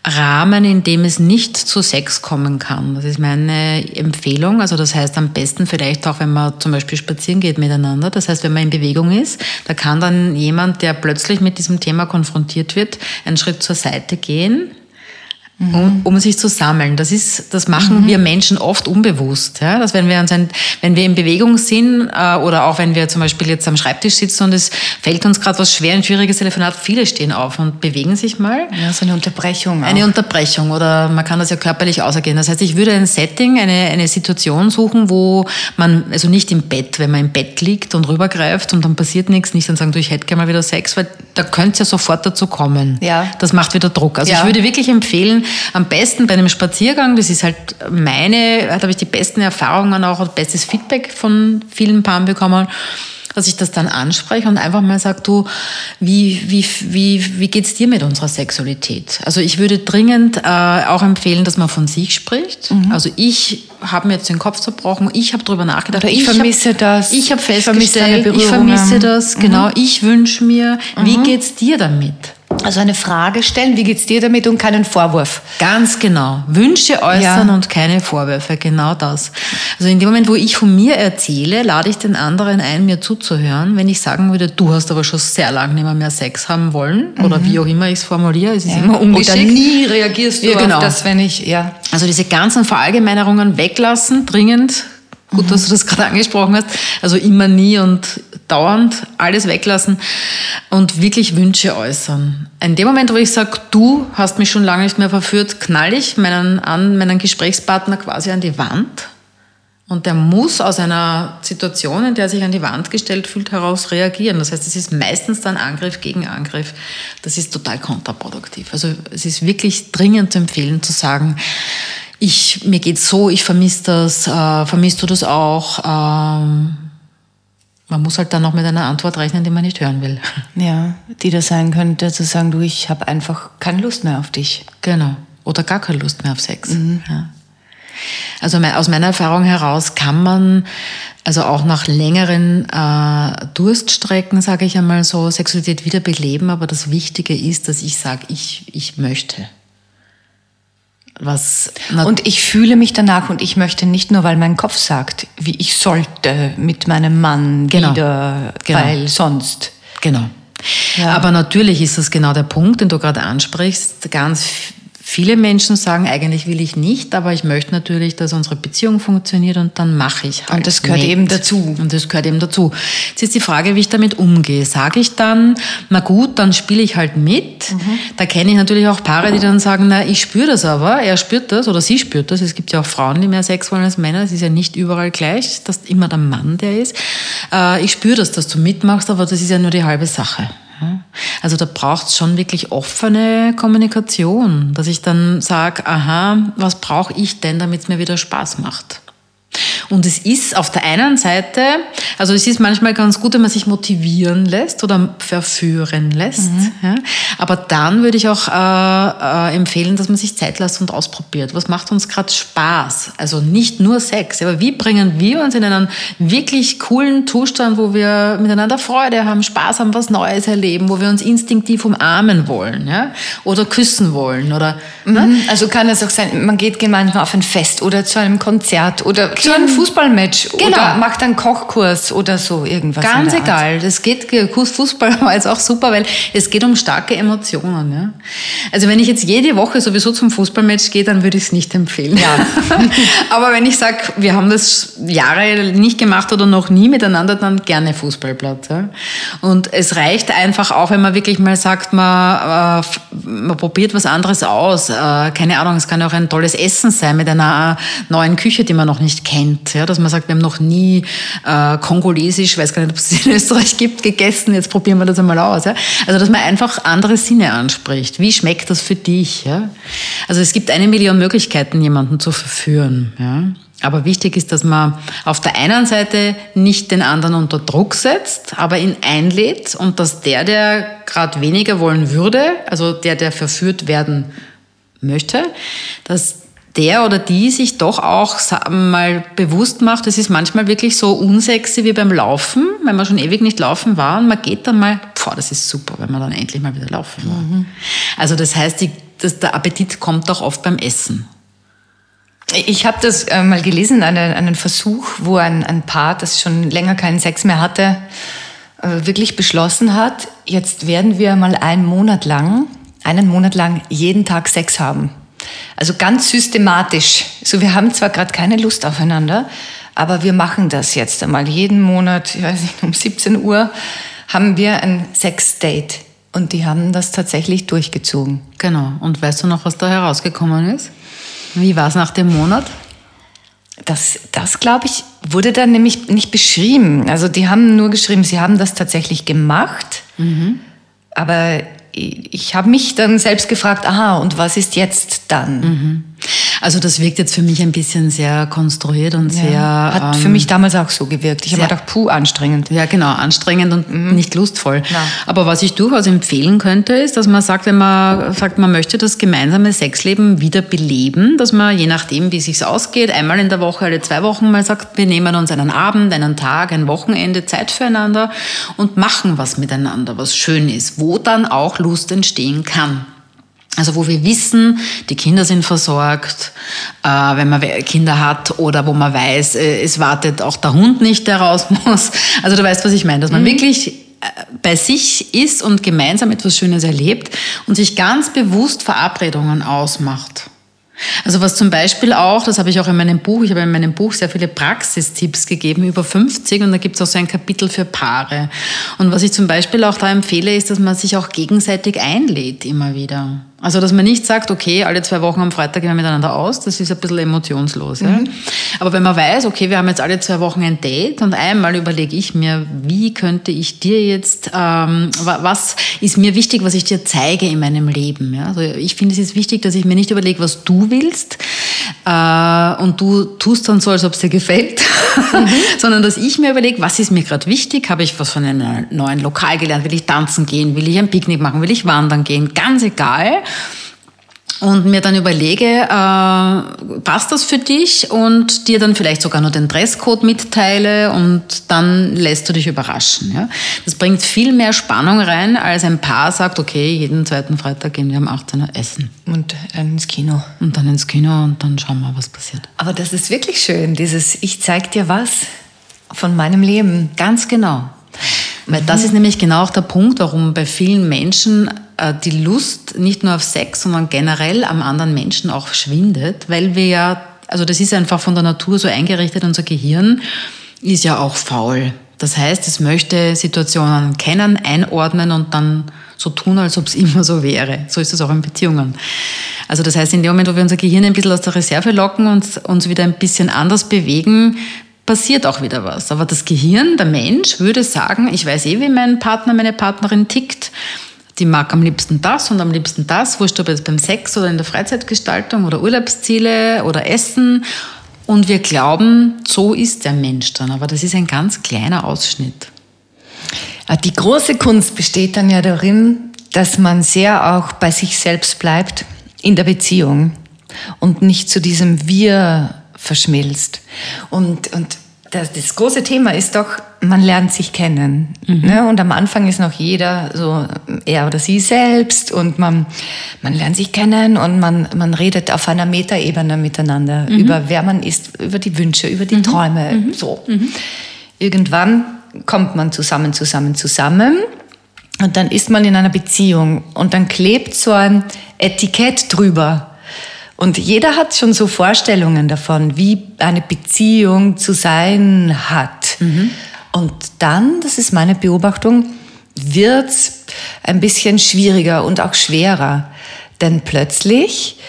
Rahmen, in dem es nicht zu Sex kommen kann. Das ist meine Empfehlung. Also das heißt am besten vielleicht auch, wenn man zum Beispiel spazieren geht miteinander. Das heißt, wenn man in Bewegung ist, da kann dann jemand, der plötzlich mit diesem Thema konfrontiert wird, einen Schritt zur Seite gehen. Um, um sich zu sammeln. Das ist, das machen wir Menschen oft unbewusst. Ja? Dass wenn wir uns ein, wenn wir in Bewegung sind äh, oder auch wenn wir zum Beispiel jetzt am Schreibtisch sitzen und es fällt uns gerade was schwer, ein schwieriges Telefonat, viele stehen auf und bewegen sich mal. Ja, so eine Unterbrechung. Auch. Eine Unterbrechung oder man kann das ja körperlich ausergehen. Das heißt, ich würde ein Setting, eine, eine Situation suchen, wo man, also nicht im Bett, wenn man im Bett liegt und rübergreift und dann passiert nichts, nicht dann sagen, du, ich hätte gerne mal wieder Sex, weil da könnte es ja sofort dazu kommen. Ja. Das macht wieder Druck. Also Ja. ich würde wirklich empfehlen, am besten bei einem Spaziergang, das ist halt meine, da habe ich die besten Erfahrungen auch und bestes Feedback von vielen Paaren bekommen, dass ich das dann anspreche und einfach mal sage, du, wie, wie, wie, wie geht's dir mit unserer Sexualität? Also ich würde dringend äh, auch empfehlen, dass man von sich spricht. Mhm. Also ich habe mir jetzt den Kopf zerbrochen, ich habe drüber nachgedacht. Oder ich vermisse hab, das. Ich habe Ich vermisse festgestellt, ich vermisse das, genau. Ich wünsche mir, wie geht's dir damit? Also eine Frage stellen, wie geht's dir damit und keinen Vorwurf. Ganz genau. Wünsche äußern Ja. und keine Vorwürfe, genau das. Also in dem Moment, wo ich von mir erzähle, lade ich den anderen ein, mir zuzuhören. Wenn ich sagen würde, du hast aber schon sehr lange nicht mehr, mehr Sex haben wollen oder wie auch immer ich es formuliere, es ist immer ungeschickt. Oder nie reagierst du Ja, genau. auf das, wenn ich, ja. Also diese ganzen Verallgemeinerungen weglassen, dringend. Gut, dass du das gerade angesprochen hast. Also immer, nie und dauernd alles weglassen und wirklich Wünsche äußern. In dem Moment, wo ich sage, du hast mich schon lange nicht mehr verführt, knall ich meinen, an, meinen Gesprächspartner quasi an die Wand. Und der muss aus einer Situation, in der er sich an die Wand gestellt fühlt, heraus reagieren. Das heißt, es ist meistens dann Angriff gegen Angriff. Das ist total kontraproduktiv. Also es ist wirklich dringend zu empfehlen, zu sagen, ich, mir geht's so, ich vermisse das, äh, vermisst du das auch? Ähm, man muss halt dann noch mit einer Antwort rechnen, die man nicht hören will. Ja, die das sein könnte, zu sagen, du, ich habe einfach keine Lust mehr auf dich. Genau. Oder gar keine Lust mehr auf Sex. Ja. Also aus meiner Erfahrung heraus kann man also auch nach längeren äh, Durststrecken, sage ich einmal so, Sexualität wiederbeleben. Aber das Wichtige ist, dass ich sage, ich, ich möchte. Was Und ich fühle mich danach und ich möchte nicht nur, weil mein Kopf sagt, wie ich sollte mit meinem Mann Genau. wieder, Genau. weil sonst. Genau. Ja. Aber natürlich ist das genau der Punkt, den du gerade ansprichst. Ganz viele Menschen sagen, eigentlich will ich nicht, aber ich möchte natürlich, dass unsere Beziehung funktioniert und dann mache ich halt. Und das gehört mit. eben dazu. Und das gehört eben dazu. Jetzt ist die Frage, wie ich damit umgehe. Sage ich dann, na gut, dann spiele ich halt mit. Mhm. Da kenne ich natürlich auch Paare, die dann sagen, na, ich spüre das aber, er spürt das oder sie spürt das. Es gibt ja auch Frauen, die mehr Sex wollen als Männer. Es ist ja nicht überall gleich, dass immer der Mann der ist. Äh, ich spüre das, dass du mitmachst, aber das ist ja nur die halbe Sache. Also da braucht es schon wirklich offene Kommunikation, dass ich dann sage, aha, was brauche ich denn, damit es mir wieder Spaß macht? Und es ist auf der einen Seite, also es ist manchmal ganz gut, wenn man sich motivieren lässt oder verführen lässt. Ja. Aber dann würde ich auch äh, äh, empfehlen, dass man sich Zeit lässt und ausprobiert. Was macht uns gerade Spaß? Also nicht nur Sex, aber wie bringen wir uns in einen wirklich coolen Zustand, wo wir miteinander Freude haben, Spaß haben, was Neues erleben, wo wir uns instinktiv umarmen wollen ja? oder küssen wollen oder ne? Mhm. Also kann es auch sein, man geht gemeinsam auf ein Fest oder zu einem Konzert oder zu einem Fußballmatch Genau. oder macht einen Kochkurs oder so irgendwas. Ganz egal. Das geht, Fußball war jetzt auch super, weil es geht um starke Emotionen. Ja? Also wenn ich jetzt jede Woche sowieso zum Fußballmatch gehe, dann würde ich es nicht empfehlen. Ja. Aber wenn ich sage, wir haben das Jahre nicht gemacht oder noch nie miteinander, dann gerne Fußballplatz. Ja? Und es reicht einfach auch, wenn man wirklich mal sagt, man, äh, man probiert was anderes aus. Äh, keine Ahnung, es kann auch ein tolles Essen sein mit einer neuen Küche, die man noch nicht kennt. Ja? Dass man sagt, wir haben noch nie äh, kongolesisch, weiß gar nicht, ob es in Österreich gibt, gegessen, jetzt probieren wir das einmal aus. Ja? Also dass man einfach andere Sinne anspricht. Wie schmeckt das für dich? Ja? Also es gibt eine Million Möglichkeiten, jemanden zu verführen. Ja? Aber wichtig ist, dass man auf der einen Seite nicht den anderen unter Druck setzt, aber ihn einlädt und dass der, der gerade weniger wollen würde, also der, der verführt werden möchte, dass der oder die sich doch auch mal bewusst macht, es ist manchmal wirklich so unsexy wie beim Laufen, wenn man schon ewig nicht laufen war und man geht dann mal, boah, das ist super, wenn man dann endlich mal wieder laufen war. Also das heißt, die, das, der Appetit kommt auch oft beim Essen. Ich habe das äh, mal gelesen, einen, einen Versuch, wo ein, ein Paar, das schon länger keinen Sex mehr hatte, äh, wirklich beschlossen hat, jetzt werden wir mal einen Monat lang, einen Monat lang jeden Tag Sex haben. Also ganz systematisch. So, wir haben zwar gerade keine Lust aufeinander, aber wir machen das jetzt einmal. Jeden Monat, ich weiß nicht, um 17 Uhr haben wir ein Sex-Date. Und die haben das tatsächlich durchgezogen. Genau. Und weißt du noch, was da herausgekommen ist? Wie war es nach dem Monat? Das, das glaube ich, wurde dann nämlich nicht beschrieben. Also die haben nur geschrieben, sie haben das tatsächlich gemacht. Aber ich, habe mich dann selbst gefragt, aha, und was ist jetzt dann? Also das wirkt jetzt für mich ein bisschen sehr konstruiert und ja. sehr... Hat ähm, für mich damals auch so gewirkt. Ich habe gedacht, puh, anstrengend. Ja, genau, anstrengend und mhm. nicht lustvoll. Ja. Aber was ich durchaus empfehlen könnte, ist, dass man sagt, wenn man sagt, man möchte das gemeinsame Sexleben wieder beleben, dass man je nachdem, wie es sich ausgeht, einmal in der Woche, alle zwei Wochen mal sagt, wir nehmen uns einen Abend, einen Tag, ein Wochenende Zeit füreinander und machen was miteinander, was schön ist, wo dann auch Lust entstehen kann. Also wo wir wissen, die Kinder sind versorgt, äh, wenn man Kinder hat oder wo man weiß, äh, es wartet auch der Hund nicht, der raus muss. Also du weißt, was ich meine, dass man mhm. wirklich äh, bei sich ist und gemeinsam etwas Schönes erlebt und sich ganz bewusst Verabredungen ausmacht. Also was zum Beispiel auch, das habe ich auch in meinem Buch, ich habe in meinem Buch sehr viele Praxistipps gegeben, über 50 und da gibt es auch so ein Kapitel für Paare. Und was ich zum Beispiel auch da empfehle, ist, dass man sich auch gegenseitig einlädt immer wieder. Also, dass man nicht sagt, okay, alle zwei Wochen am Freitag gehen wir miteinander aus, das ist ein bisschen emotionslos. Mhm. Ja? Aber wenn man weiß, okay, wir haben jetzt alle zwei Wochen ein Date und einmal überlege ich mir, wie könnte ich dir jetzt, ähm, was ist mir wichtig, was ich dir zeige in meinem Leben. Ja? Also ich finde, es ist wichtig, dass ich mir nicht überlege, was du willst äh, und du tust dann so, als ob es dir gefällt, sondern dass ich mir überlege, was ist mir gerade wichtig, habe ich was von einem neuen Lokal gelernt, will ich tanzen gehen, will ich ein Picknick machen, will ich wandern gehen, ganz egal und mir dann überlege, äh, passt das für dich und dir dann vielleicht sogar nur den Dresscode mitteile und dann lässt du dich überraschen. Ja? Das bringt viel mehr Spannung rein, als ein Paar sagt, okay, jeden zweiten Freitag gehen wir um 18 Uhr essen. Und dann ins Kino. Und dann ins Kino und dann schauen wir, was passiert. Aber das ist wirklich schön, dieses Ich zeig dir was von meinem Leben. Ganz genau. Weil das ist nämlich genau auch der Punkt, warum bei vielen Menschen äh, die Lust nicht nur auf Sex, sondern generell am anderen Menschen auch schwindet, weil wir ja, also das ist einfach von der Natur so eingerichtet, unser Gehirn ist ja auch faul. Das heißt, es möchte Situationen kennen, einordnen und dann so tun, als ob es immer so wäre. So ist es auch in Beziehungen. Also das heißt, in dem Moment, wo wir unser Gehirn ein bisschen aus der Reserve locken und uns wieder ein bisschen anders bewegen, passiert auch wieder was. Aber das Gehirn, der Mensch, würde sagen, ich weiß eh, wie mein Partner, meine Partnerin tickt die mag am liebsten das und am liebsten das, wurscht ob jetzt beim Sex oder in der Freizeitgestaltung oder Urlaubsziele oder Essen. Und wir glauben, so ist der Mensch dann. Aber das ist ein ganz kleiner Ausschnitt. Ah, die große Kunst besteht dann ja darin, dass man sehr auch bei sich selbst bleibt in der Beziehung und nicht zu diesem Wir verschmilzt. Und, und das, das, große Thema ist doch, man lernt sich kennen. Mhm. Ne? Und am Anfang ist noch jeder so er oder sie selbst und man, man lernt sich kennen und man, man redet auf einer Metaebene miteinander mhm. über wer man ist, über die Wünsche, über die mhm. Träume. Mhm. So. Mhm. Irgendwann kommt man zusammen, zusammen, zusammen und dann ist man in einer Beziehung und dann klebt so ein Etikett drüber und jeder hat schon so Vorstellungen davon, wie eine Beziehung zu sein hat. Mhm. Und dann, das ist meine Beobachtung, wird es ein bisschen schwieriger und auch schwerer. Denn plötzlich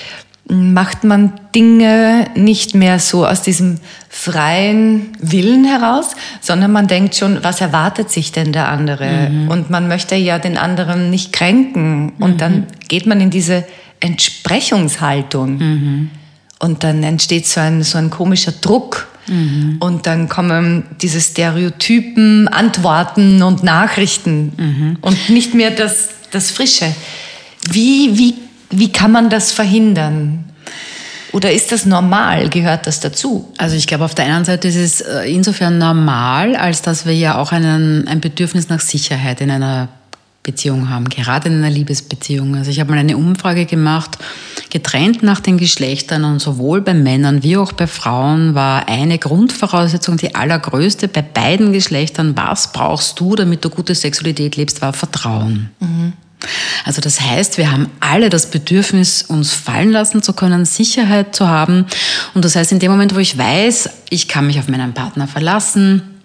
macht man Dinge nicht mehr so aus diesem freien Willen heraus, sondern man denkt schon, was erwartet sich denn der andere? Mhm. Und man möchte ja den anderen nicht kränken. Und mhm. dann geht man in diese Entsprechungshaltung. Mhm. Und dann entsteht so ein, so ein komischer Druck. Mhm. Und dann kommen diese Stereotypen, Antworten und Nachrichten mhm. und nicht mehr das, das Frische. Wie, wie, wie kann man das verhindern? Oder ist das normal? Gehört das dazu? Also ich glaube, auf der einen Seite ist es äh, insofern normal, als dass wir ja auch einen, ein Bedürfnis nach Sicherheit in einer Beziehung haben, gerade in einer Liebesbeziehung. Also ich habe mal eine Umfrage gemacht, getrennt nach den Geschlechtern und sowohl bei Männern wie auch bei Frauen war eine Grundvoraussetzung, die allergrößte bei beiden Geschlechtern, was brauchst du, damit du gute Sexualität lebst, war Vertrauen. Mhm. Also das heißt, wir haben alle das Bedürfnis, uns fallen lassen zu können, Sicherheit zu haben. Und das heißt, in dem Moment, wo ich weiß, ich kann mich auf meinen Partner verlassen,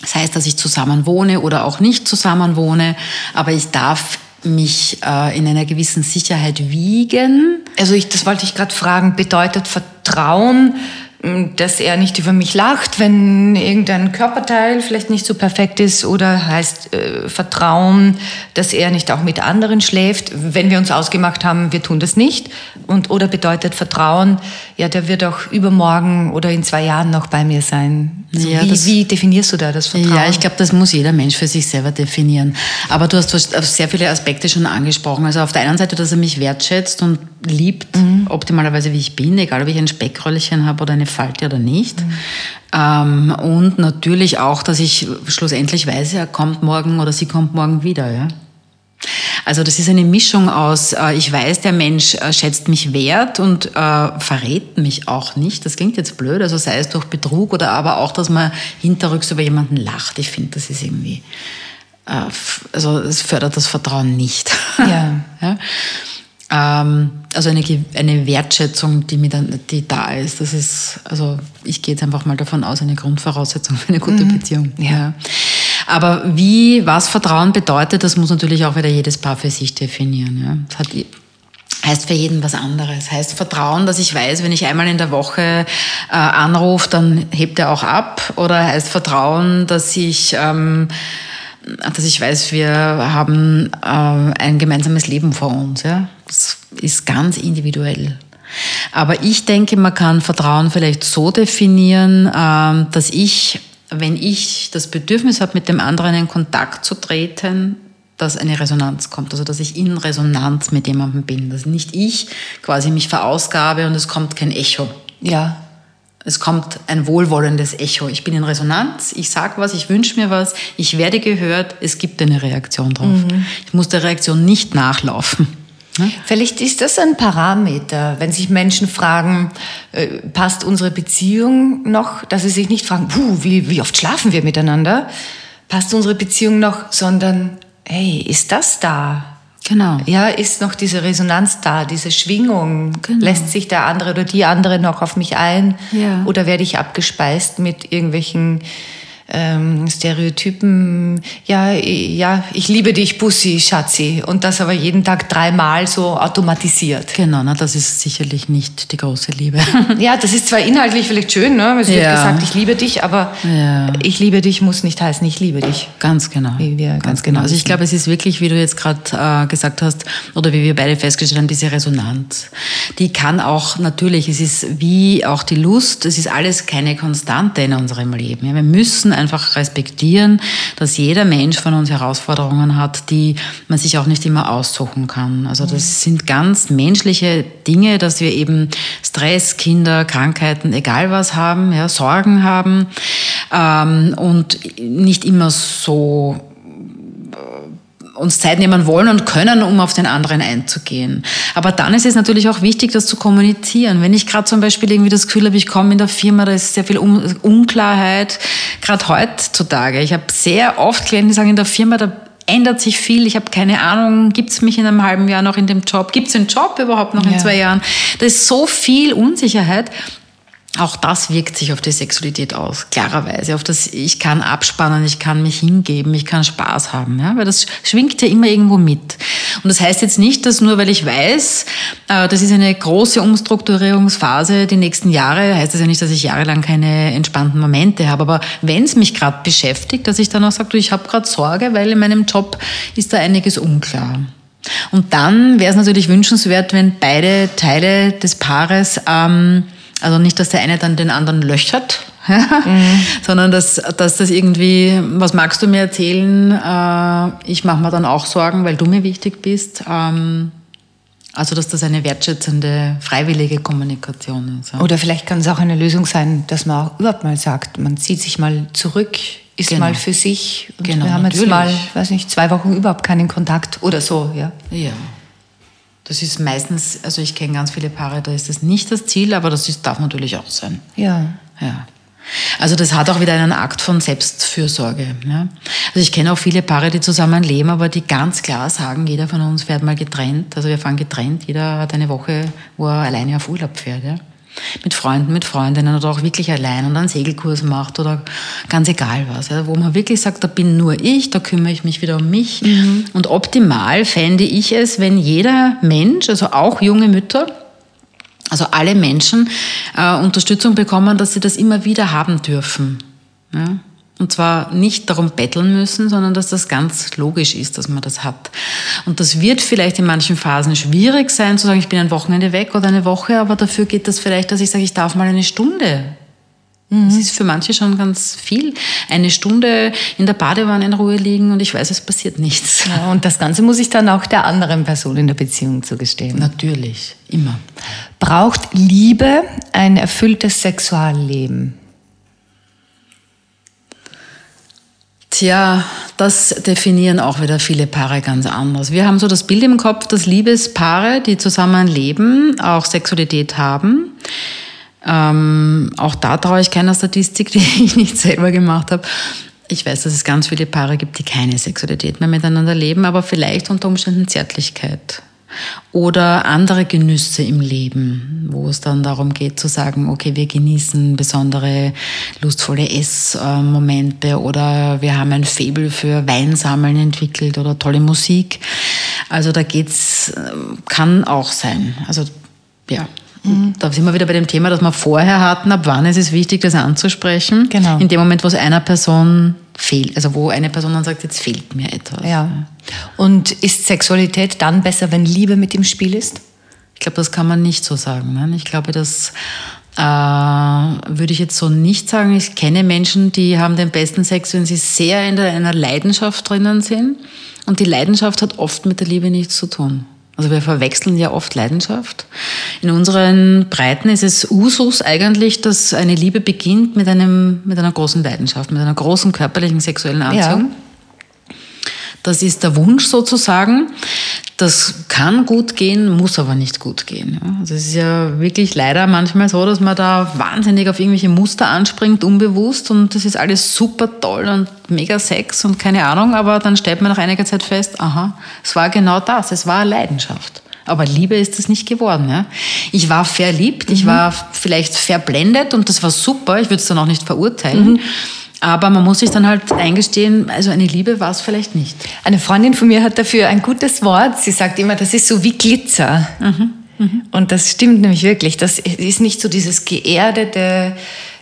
das heißt, dass ich zusammen wohne oder auch nicht zusammen wohne, aber ich darf mich äh, in einer gewissen Sicherheit wiegen. Also ich, das wollte ich gerade fragen, bedeutet Vertrauen, dass er nicht über mich lacht, wenn irgendein Körperteil vielleicht nicht so perfekt ist oder heißt äh, Vertrauen, dass er nicht auch mit anderen schläft, wenn wir uns ausgemacht haben, wir tun das nicht und oder bedeutet Vertrauen, ja, der wird auch übermorgen oder in zwei Jahren noch bei mir sein. Also Ja, wie, wie definierst du da das Vertrauen? Ja, ich glaube, das muss jeder Mensch für sich selber definieren. Aber du hast auf sehr viele Aspekte schon angesprochen. Also auf der einen Seite, dass er mich wertschätzt und liebt, optimalerweise wie ich bin, egal ob ich ein Speckröllchen habe oder eine Falte oder nicht. Ähm, und natürlich auch, dass ich schlussendlich weiß, er kommt morgen oder sie kommt morgen wieder. Ja? Also das ist eine Mischung aus, äh, ich weiß, der Mensch äh, schätzt mich wert und äh, verrät mich auch nicht. Das klingt jetzt blöd, also sei es durch Betrug oder aber auch, dass man hinterrücks über jemanden lacht. Ich finde, das ist irgendwie, äh, also es fördert das Vertrauen nicht. Ja. ja? Ähm, also eine, eine Wertschätzung, die, dann, die da ist, das ist, also ich gehe jetzt einfach mal davon aus, eine Grundvoraussetzung für eine gute Beziehung. Ja. Aber wie, was Vertrauen bedeutet, das muss natürlich auch wieder jedes Paar für sich definieren. Ja. Das hat, heißt für jeden was anderes. Heißt Vertrauen, dass ich weiß, wenn ich einmal in der Woche äh, anrufe, dann hebt er auch ab. Oder heißt Vertrauen, dass ich, ähm, dass ich weiß, wir haben äh, ein gemeinsames Leben vor uns. Ja? Das ist ganz individuell. Aber ich denke, man kann Vertrauen vielleicht so definieren, ähm, dass ich, wenn ich das Bedürfnis habe, mit dem anderen in Kontakt zu treten, dass eine Resonanz kommt, also dass ich in Resonanz mit jemandem bin, dass nicht ich quasi mich verausgabe und es kommt kein Echo. ja. Es kommt ein wohlwollendes Echo. Ich bin in Resonanz, ich sage was, ich wünsche mir was, ich werde gehört, es gibt eine Reaktion drauf. Ich muss der Reaktion nicht nachlaufen. Ne? Vielleicht ist das ein Parameter, wenn sich Menschen fragen, äh, passt unsere Beziehung noch, dass sie sich nicht fragen, puh, wie, wie oft schlafen wir miteinander? Passt unsere Beziehung noch, sondern, hey, ist das da? Genau. Ja, ist noch diese Resonanz da, diese Schwingung? Genau. Lässt sich der andere oder die andere noch auf mich ein? Ja. Oder werde ich abgespeist mit irgendwelchen ähm, Stereotypen? Ja, ja, ich liebe dich, Bussi, Schatzi. Und das aber jeden Tag dreimal so automatisiert. Genau, na, das ist sicherlich nicht die große Liebe. Ja, das ist zwar inhaltlich vielleicht schön, ne? Es wird Ja. gesagt, ich liebe dich, aber Ja. ich liebe dich muss nicht heißen, ich liebe dich. Ganz genau. Wie wir ganz genau Also ich glaube, es ist wirklich, wie du jetzt gerade äh, gesagt hast, oder wie wir beide festgestellt haben, diese Resonanz. Die kann auch natürlich, es ist wie auch die Lust, es ist alles keine Konstante in unserem Leben. Ja, wir müssen einfach respektieren, dass jeder Mensch von uns Herausforderungen hat, die man sich auch nicht immer aussuchen kann. Also das sind ganz menschliche Dinge, dass wir eben Stress, Kinder, Krankheiten, egal was haben, ja, Sorgen haben ähm, und nicht immer so uns Zeit nehmen wollen und können, um auf den anderen einzugehen. Aber dann ist es natürlich auch wichtig, das zu kommunizieren. Wenn ich gerade zum Beispiel irgendwie das Gefühl habe, ich komme in der Firma, da ist sehr viel Un Unklarheit, gerade heutzutage. Ich habe sehr oft Klienten, die sagen, in der Firma, da ändert sich viel, ich habe keine Ahnung, gibt es mich in einem halben Jahr noch in dem Job, gibt es den Job überhaupt noch in Ja. zwei Jahren? Da ist so viel Unsicherheit. Auch das wirkt sich auf die Sexualität aus, klarerweise. Auf das, ich kann abspannen, ich kann mich hingeben, ich kann Spaß haben, ja? weil das schwingt ja immer irgendwo mit. Und das heißt jetzt nicht, dass nur weil ich weiß, äh, das ist eine große Umstrukturierungsphase die nächsten Jahre, heißt das ja nicht, dass ich jahrelang keine entspannten Momente habe. Aber wenn es mich gerade beschäftigt, dass ich dann auch sage, du, ich habe gerade Sorge, weil in meinem Job ist da einiges unklar. Und dann wäre es natürlich wünschenswert, wenn beide Teile des Paares ähm, also nicht, dass der eine dann den anderen löchert, sondern dass, dass das irgendwie, was magst du mir erzählen? Äh, ich mache mir dann auch Sorgen, weil du mir wichtig bist. Ähm, also, dass das eine wertschätzende, freiwillige Kommunikation ist. Oder vielleicht kann es auch eine Lösung sein, dass man auch überhaupt mal sagt, man zieht sich mal zurück, ist Genau. mal für sich und Genau, wir haben natürlich. jetzt mal, weiß nicht, zwei Wochen überhaupt keinen Kontakt oder so, ja. Ja. Das ist meistens, also ich kenne ganz viele Paare, da ist das nicht das Ziel, aber das ist, darf natürlich auch sein. Ja. Ja. Also das hat auch wieder einen Akt von Selbstfürsorge. Ja. Also ich kenne auch viele Paare, die zusammen leben, aber die ganz klar sagen, jeder von uns fährt mal getrennt. Also wir fahren getrennt, jeder hat eine Woche, wo er alleine auf Urlaub fährt. Ja. Mit Freunden, mit Freundinnen oder auch wirklich allein und einen Segelkurs macht oder ganz egal was. Ja. Wo man wirklich sagt, da bin nur ich, da kümmere ich mich wieder um mich. Und optimal fände ich es, wenn jeder Mensch, also auch junge Mütter, Also alle Menschen äh, Unterstützung bekommen, dass sie das immer wieder haben dürfen. Ja? Und zwar nicht darum betteln müssen, sondern dass das ganz logisch ist, dass man das hat. Und das wird vielleicht in manchen Phasen schwierig sein, zu sagen, ich bin ein Wochenende weg oder eine Woche, aber dafür geht das vielleicht, dass ich sage, ich darf mal eine Stunde. Das ist für manche schon ganz viel. Eine Stunde in der Badewanne in Ruhe liegen und ich weiß, es passiert nichts. Ja, und das Ganze muss ich dann auch der anderen Person in der Beziehung zugestehen. Natürlich, immer. Braucht Liebe ein erfülltes Sexualleben? Tja, das definieren auch wieder viele Paare ganz anders. Wir haben so das Bild im Kopf, dass Liebespaare, die zusammen leben, auch Sexualität haben. Ähm, auch da traue ich keiner Statistik, die ich nicht selber gemacht habe. Ich weiß, dass es ganz viele Paare gibt, die keine Sexualität mehr miteinander leben, aber vielleicht unter Umständen Zärtlichkeit oder andere Genüsse im Leben, wo es dann darum geht zu sagen, okay, wir genießen besondere lustvolle Essmomente oder wir haben ein Faible für Weinsammeln entwickelt oder tolle Musik. Also da geht's, kann auch sein. Also ja. Mhm. Da sind wir wieder bei dem Thema, das wir vorher hatten. Ab wann ist es wichtig, das anzusprechen? Genau. In dem Moment, wo es einer Person fehlt, also wo eine Person dann sagt, jetzt fehlt mir etwas. Ja. Und ist Sexualität dann besser, wenn Liebe mit im Spiel ist? Ich glaube, das kann man nicht so sagen. Ne? Ich glaube, das äh, würde ich jetzt so nicht sagen. Ich kenne Menschen, die haben den besten Sex, wenn sie sehr in der, einer Leidenschaft drinnen sind. Und die Leidenschaft hat oft mit der Liebe nichts zu tun. Also wir verwechseln ja oft Leidenschaft. In unseren Breiten ist es Usus eigentlich, dass eine Liebe beginnt mit, einem, mit einer großen Leidenschaft, mit einer großen körperlichen sexuellen Anziehung. Ja. Das ist der Wunsch sozusagen. Das kann gut gehen, muss aber nicht gut gehen. Also es ist ja wirklich leider manchmal so, dass man da wahnsinnig auf irgendwelche Muster anspringt, unbewusst und das ist alles super toll und mega Sex und keine Ahnung, aber dann stellt man nach einiger Zeit fest, aha, es war genau das, es war Leidenschaft. Aber Liebe ist es nicht geworden. Ja? Ich war verliebt, mhm. ich war vielleicht verblendet und das war super, ich würde es dann auch nicht verurteilen. Mhm. Aber man muss sich dann halt eingestehen, also eine Liebe war es vielleicht nicht. Eine Freundin von mir hat dafür ein gutes Wort. Sie sagt immer, das ist so wie Glitzer. Mhm. Mhm. Und das stimmt nämlich wirklich. Das ist nicht so dieses geerdete,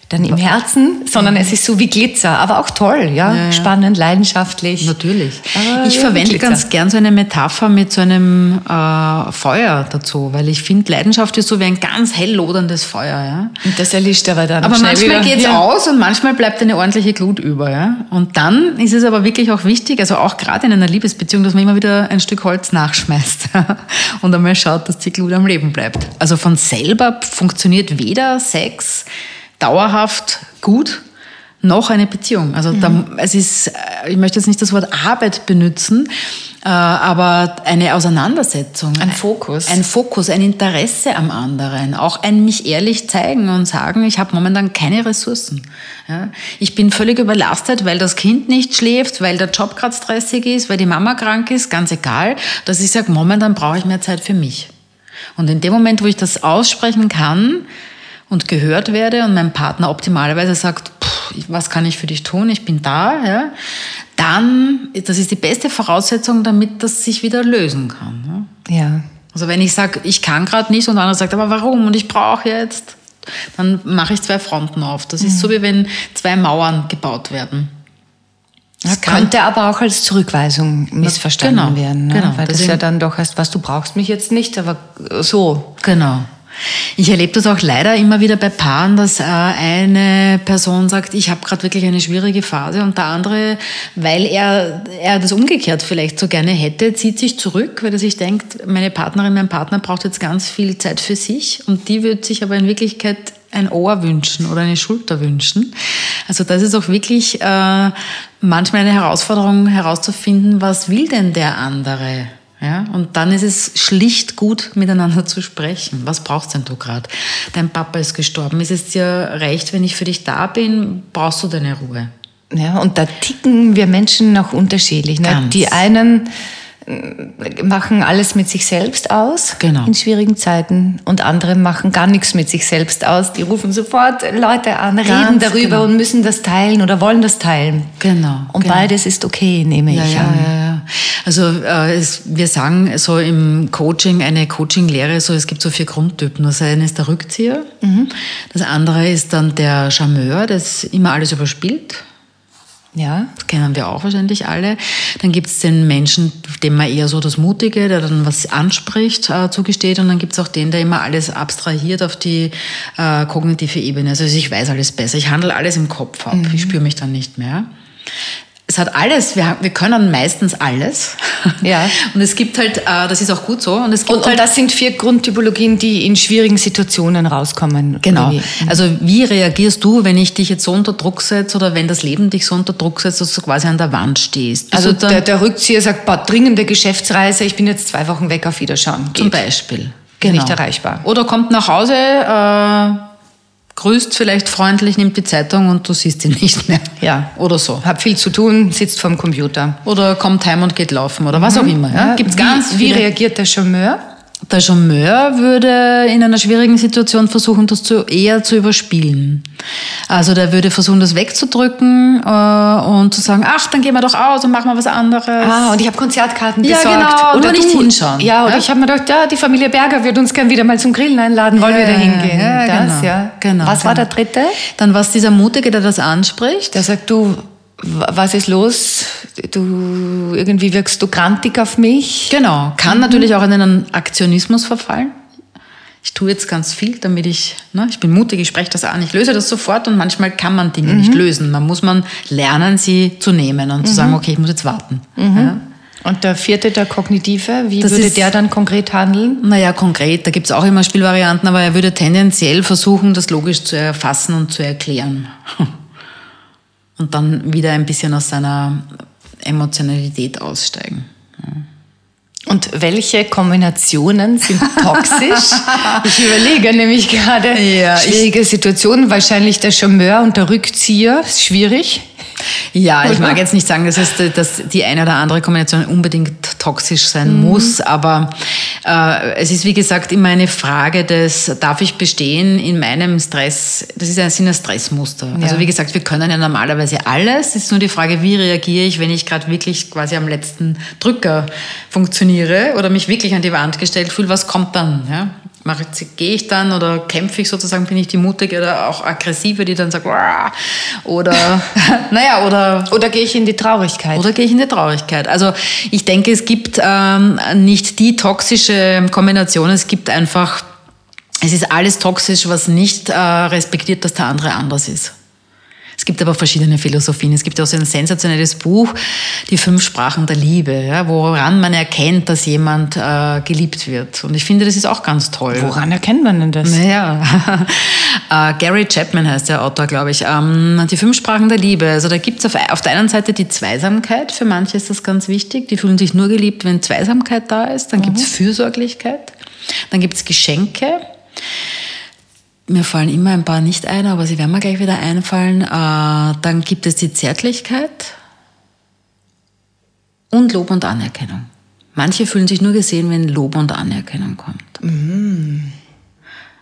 dann im Herzen, sondern es ist so wie Glitzer, aber auch toll, ja, ja, ja. spannend, leidenschaftlich. Natürlich. Aber ich ja, verwende ganz gern so eine Metapher mit so einem äh, Feuer dazu, weil ich finde, Leidenschaft ist so wie ein ganz hell loderndes Feuer. Ja? Und das erlischt aber dann Aber manchmal geht es aus und manchmal bleibt eine ordentliche Glut über. Ja? Und dann ist es aber wirklich auch wichtig, also auch gerade in einer Liebesbeziehung, dass man immer wieder ein Stück Holz nachschmeißt und einmal schaut, dass die Glut am Leben bleibt. Also von selber funktioniert weder Sex, dauerhaft gut noch eine Beziehung. Also mhm. da, es ist, ich möchte jetzt nicht das Wort Arbeit benutzen, äh, aber eine Auseinandersetzung. Ein Fokus. Ein Fokus, ein Interesse am anderen. Auch ein mich ehrlich zeigen und sagen, ich habe momentan keine Ressourcen. Ja, ich bin völlig überlastet, weil das Kind nicht schläft, weil der Job gerade stressig ist, weil die Mama krank ist, ganz egal, dass ich sage, momentan brauche ich mehr Zeit für mich. Und in dem Moment, wo ich das aussprechen kann, und gehört werde und mein Partner optimalerweise sagt, was kann ich für dich tun, ich bin da, ja, dann, das ist die beste Voraussetzung, damit das sich wieder lösen kann. Ja. ja. Also wenn ich sage, ich kann gerade nicht und der andere sagt, aber warum und ich brauche jetzt, dann mache ich zwei Fronten auf. Das mhm. ist so, wie wenn zwei Mauern gebaut werden. Das könnte aber auch als Zurückweisung missverstanden genau, werden. Ne? Genau, Weil das ja dann doch heißt, was du brauchst mich jetzt nicht, aber so. Genau. Ich erlebe das auch leider immer wieder bei Paaren, dass äh, eine Person sagt, ich habe gerade wirklich eine schwierige Phase und der andere, weil er, er das umgekehrt vielleicht so gerne hätte, zieht sich zurück, weil er sich denkt, meine Partnerin, mein Partner braucht jetzt ganz viel Zeit für sich und die wird sich aber in Wirklichkeit ein Ohr wünschen oder eine Schulter wünschen. Also das ist auch wirklich äh, manchmal eine Herausforderung herauszufinden, was will denn der andere? Ja, und dann ist es schlicht gut, miteinander zu sprechen. Was brauchst denn du gerade? Dein Papa ist gestorben. Ist es dir recht, wenn ich für dich da bin? Brauchst du deine Ruhe? Ja, und da ticken wir Menschen noch unterschiedlich. Ne? Die einen machen alles mit sich selbst aus genau. in schwierigen Zeiten und andere machen gar nichts mit sich selbst aus. Die rufen sofort Leute an, Ganz reden darüber genau. und müssen das teilen oder wollen das teilen. Genau. Und genau. beides ist okay, nehme ja, ich ja, an. Ja, ja. Also äh, es, wir sagen so im Coaching, eine Coaching-Lehre, so, es gibt so vier Grundtypen. Das eine ist der Rückzieher, mhm. das andere ist dann der Charmeur, das immer alles überspielt. Ja. Das kennen wir auch wahrscheinlich alle. Dann gibt es den Menschen, dem man eher so das Mutige, der dann was anspricht, äh, zugesteht. Und dann gibt es auch den, der immer alles abstrahiert auf die äh, kognitive Ebene. Also ich weiß alles besser. Ich handle alles im Kopf ab. Mhm. Ich spüre mich dann nicht mehr es hat alles, wir, wir können meistens alles. Ja. Und es gibt halt, äh, das ist auch gut so. Und, es gibt und, halt, und das sind vier Grundtypologien, die in schwierigen Situationen rauskommen. Genau. Wie? Also wie reagierst du, wenn ich dich jetzt so unter Druck setze oder wenn das Leben dich so unter Druck setzt, dass du quasi an der Wand stehst? also der, der, Rückzieher sagt, boah, dringende Geschäftsreise, ich bin jetzt zwei Wochen weg auf Wiederschauen. Geht. Zum Beispiel. Genau. Nicht erreichbar. Oder kommt nach Hause, äh, grüßt vielleicht freundlich, nimmt die Zeitung und du siehst ihn nicht mehr. Ja. Oder so. Hab viel zu tun, sitzt vorm Computer. Oder kommt heim und geht laufen oder was mhm. auch immer. Ja? Gibt's ganz wie, wie reagiert der Charmeur? Der Charmeur würde in einer schwierigen Situation versuchen, das zu, eher zu überspielen. Also der würde versuchen, das wegzudrücken äh, und zu sagen, ach, dann gehen wir doch aus und machen wir was anderes. Ah, und ich habe Konzertkarten besorgt. Ja, genau. Oder nicht du, hinschauen. Ja, oder ja? ich habe mir gedacht, ja, die Familie Berger wird uns gern wieder mal zum Grillen einladen. Wollen ja, wir da hingehen? Ja, das, genau. ja. Genau, was war der dritte? Dann war es dieser Mutige, der das anspricht. Der sagt, du, was ist los? Du irgendwie wirkst du grantig auf mich. Genau, kann mhm. natürlich auch in einen Aktionismus verfallen. Ich tue jetzt ganz viel, damit ich, ne, ich bin mutig, ich spreche das an, ich löse das sofort und manchmal kann man Dinge mhm. nicht lösen. Man muss man lernen, sie zu nehmen und mhm. zu sagen, okay, ich muss jetzt warten. Mhm. Ja. Und der vierte, der kognitive, wie das würde ist, der dann konkret handeln? Naja, konkret, da gibt es auch immer Spielvarianten, aber er würde tendenziell versuchen, das logisch zu erfassen und zu erklären und dann wieder ein bisschen aus seiner Emotionalität aussteigen. Und welche Kombinationen sind toxisch? ich überlege nämlich gerade ja, schwierige Situationen. Wahrscheinlich der Charmeur und der Rückzieher ist schwierig. Ja, ich mag jetzt nicht sagen, dass, es, dass die eine oder andere Kombination unbedingt toxisch sein mhm. muss, aber äh, es ist wie gesagt immer eine Frage des, darf ich bestehen in meinem Stress? Das ist ein, sind ein Stressmuster. Ja. Also wie gesagt, wir können ja normalerweise alles. Es ist nur die Frage, wie reagiere ich, wenn ich gerade wirklich quasi am letzten Drücker funktioniere oder mich wirklich an die Wand gestellt fühle, was kommt dann? Ja? gehe ich dann oder kämpfe ich sozusagen, bin ich die mutige oder auch aggressive, die dann sagt, Wah! oder naja, oder oder gehe ich in die Traurigkeit? Oder gehe ich in die Traurigkeit? Also ich denke, es gibt ähm, nicht die toxische Kombination, es gibt einfach, es ist alles toxisch, was nicht äh, respektiert, dass der andere anders ist. Es gibt aber verschiedene Philosophien. Es gibt auch so ein sensationelles Buch, Die fünf Sprachen der Liebe, ja, woran man erkennt, dass jemand äh, geliebt wird. Und ich finde, das ist auch ganz toll. Woran erkennt man denn das? Naja, äh, Gary Chapman heißt der Autor, glaube ich. Ähm, die fünf Sprachen der Liebe. Also da gibt es auf, auf der einen Seite die Zweisamkeit. Für manche ist das ganz wichtig. Die fühlen sich nur geliebt, wenn Zweisamkeit da ist. Dann mhm. gibt es Fürsorglichkeit. Dann gibt es Geschenke. Mir fallen immer ein paar nicht ein, aber sie werden mir gleich wieder einfallen. Äh, dann gibt es die Zärtlichkeit und Lob und Anerkennung. Manche fühlen sich nur gesehen, wenn Lob und Anerkennung kommt. Mhm.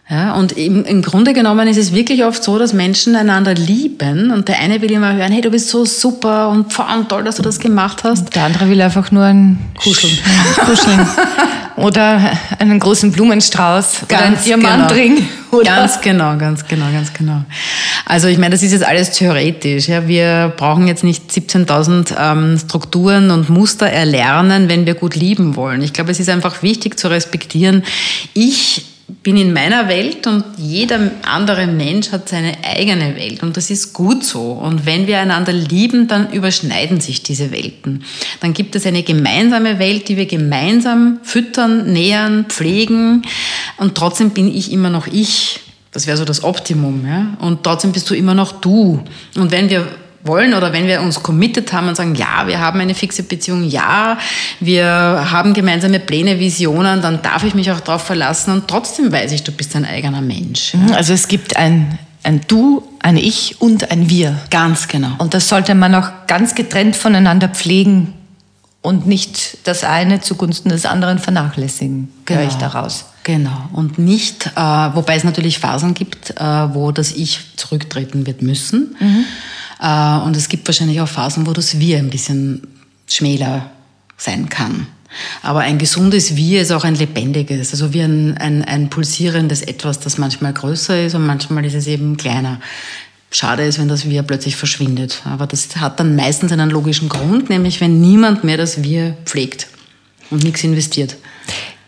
Ja, und im, im Grunde genommen ist es wirklich oft so, dass Menschen einander lieben und der eine will immer hören, hey, du bist so super und vor allem toll, dass du das gemacht hast. Und der andere will einfach nur ein Kuscheln. Kuscheln. oder einen großen Blumenstrauß ganz oder einen Diamantring. Genau. Ganz genau, ganz genau, ganz genau. Also ich meine, das ist jetzt alles theoretisch. Ja. Wir brauchen jetzt nicht 17.000 ähm, Strukturen und Muster erlernen, wenn wir gut lieben wollen. Ich glaube, es ist einfach wichtig zu respektieren, ich bin in meiner Welt und jeder andere Mensch hat seine eigene Welt und das ist gut so. Und wenn wir einander lieben, dann überschneiden sich diese Welten. Dann gibt es eine gemeinsame Welt, die wir gemeinsam füttern, nähern, pflegen und trotzdem bin ich immer noch ich. Das wäre so das Optimum. Ja? Und trotzdem bist du immer noch du. Und wenn wir wollen oder wenn wir uns committed haben und sagen, ja, wir haben eine fixe Beziehung, ja, wir haben gemeinsame Pläne, Visionen, dann darf ich mich auch darauf verlassen und trotzdem weiß ich, du bist ein eigener Mensch. Mhm, also es gibt ein, ein Du, ein Ich und ein Wir. Ganz genau. Und das sollte man auch ganz getrennt voneinander pflegen und nicht das eine zugunsten des anderen vernachlässigen, genau. höre ich daraus. Genau. Und nicht, äh, wobei es natürlich Phasen gibt, äh, wo das Ich zurücktreten wird müssen. Mhm. Äh, und es gibt wahrscheinlich auch Phasen, wo das Wir ein bisschen schmäler sein kann. Aber ein gesundes Wir ist auch ein lebendiges, also wie ein, ein, ein pulsierendes Etwas, das manchmal größer ist und manchmal ist es eben kleiner. Schade ist, wenn das Wir plötzlich verschwindet. Aber das hat dann meistens einen logischen Grund, nämlich wenn niemand mehr das Wir pflegt und nichts investiert.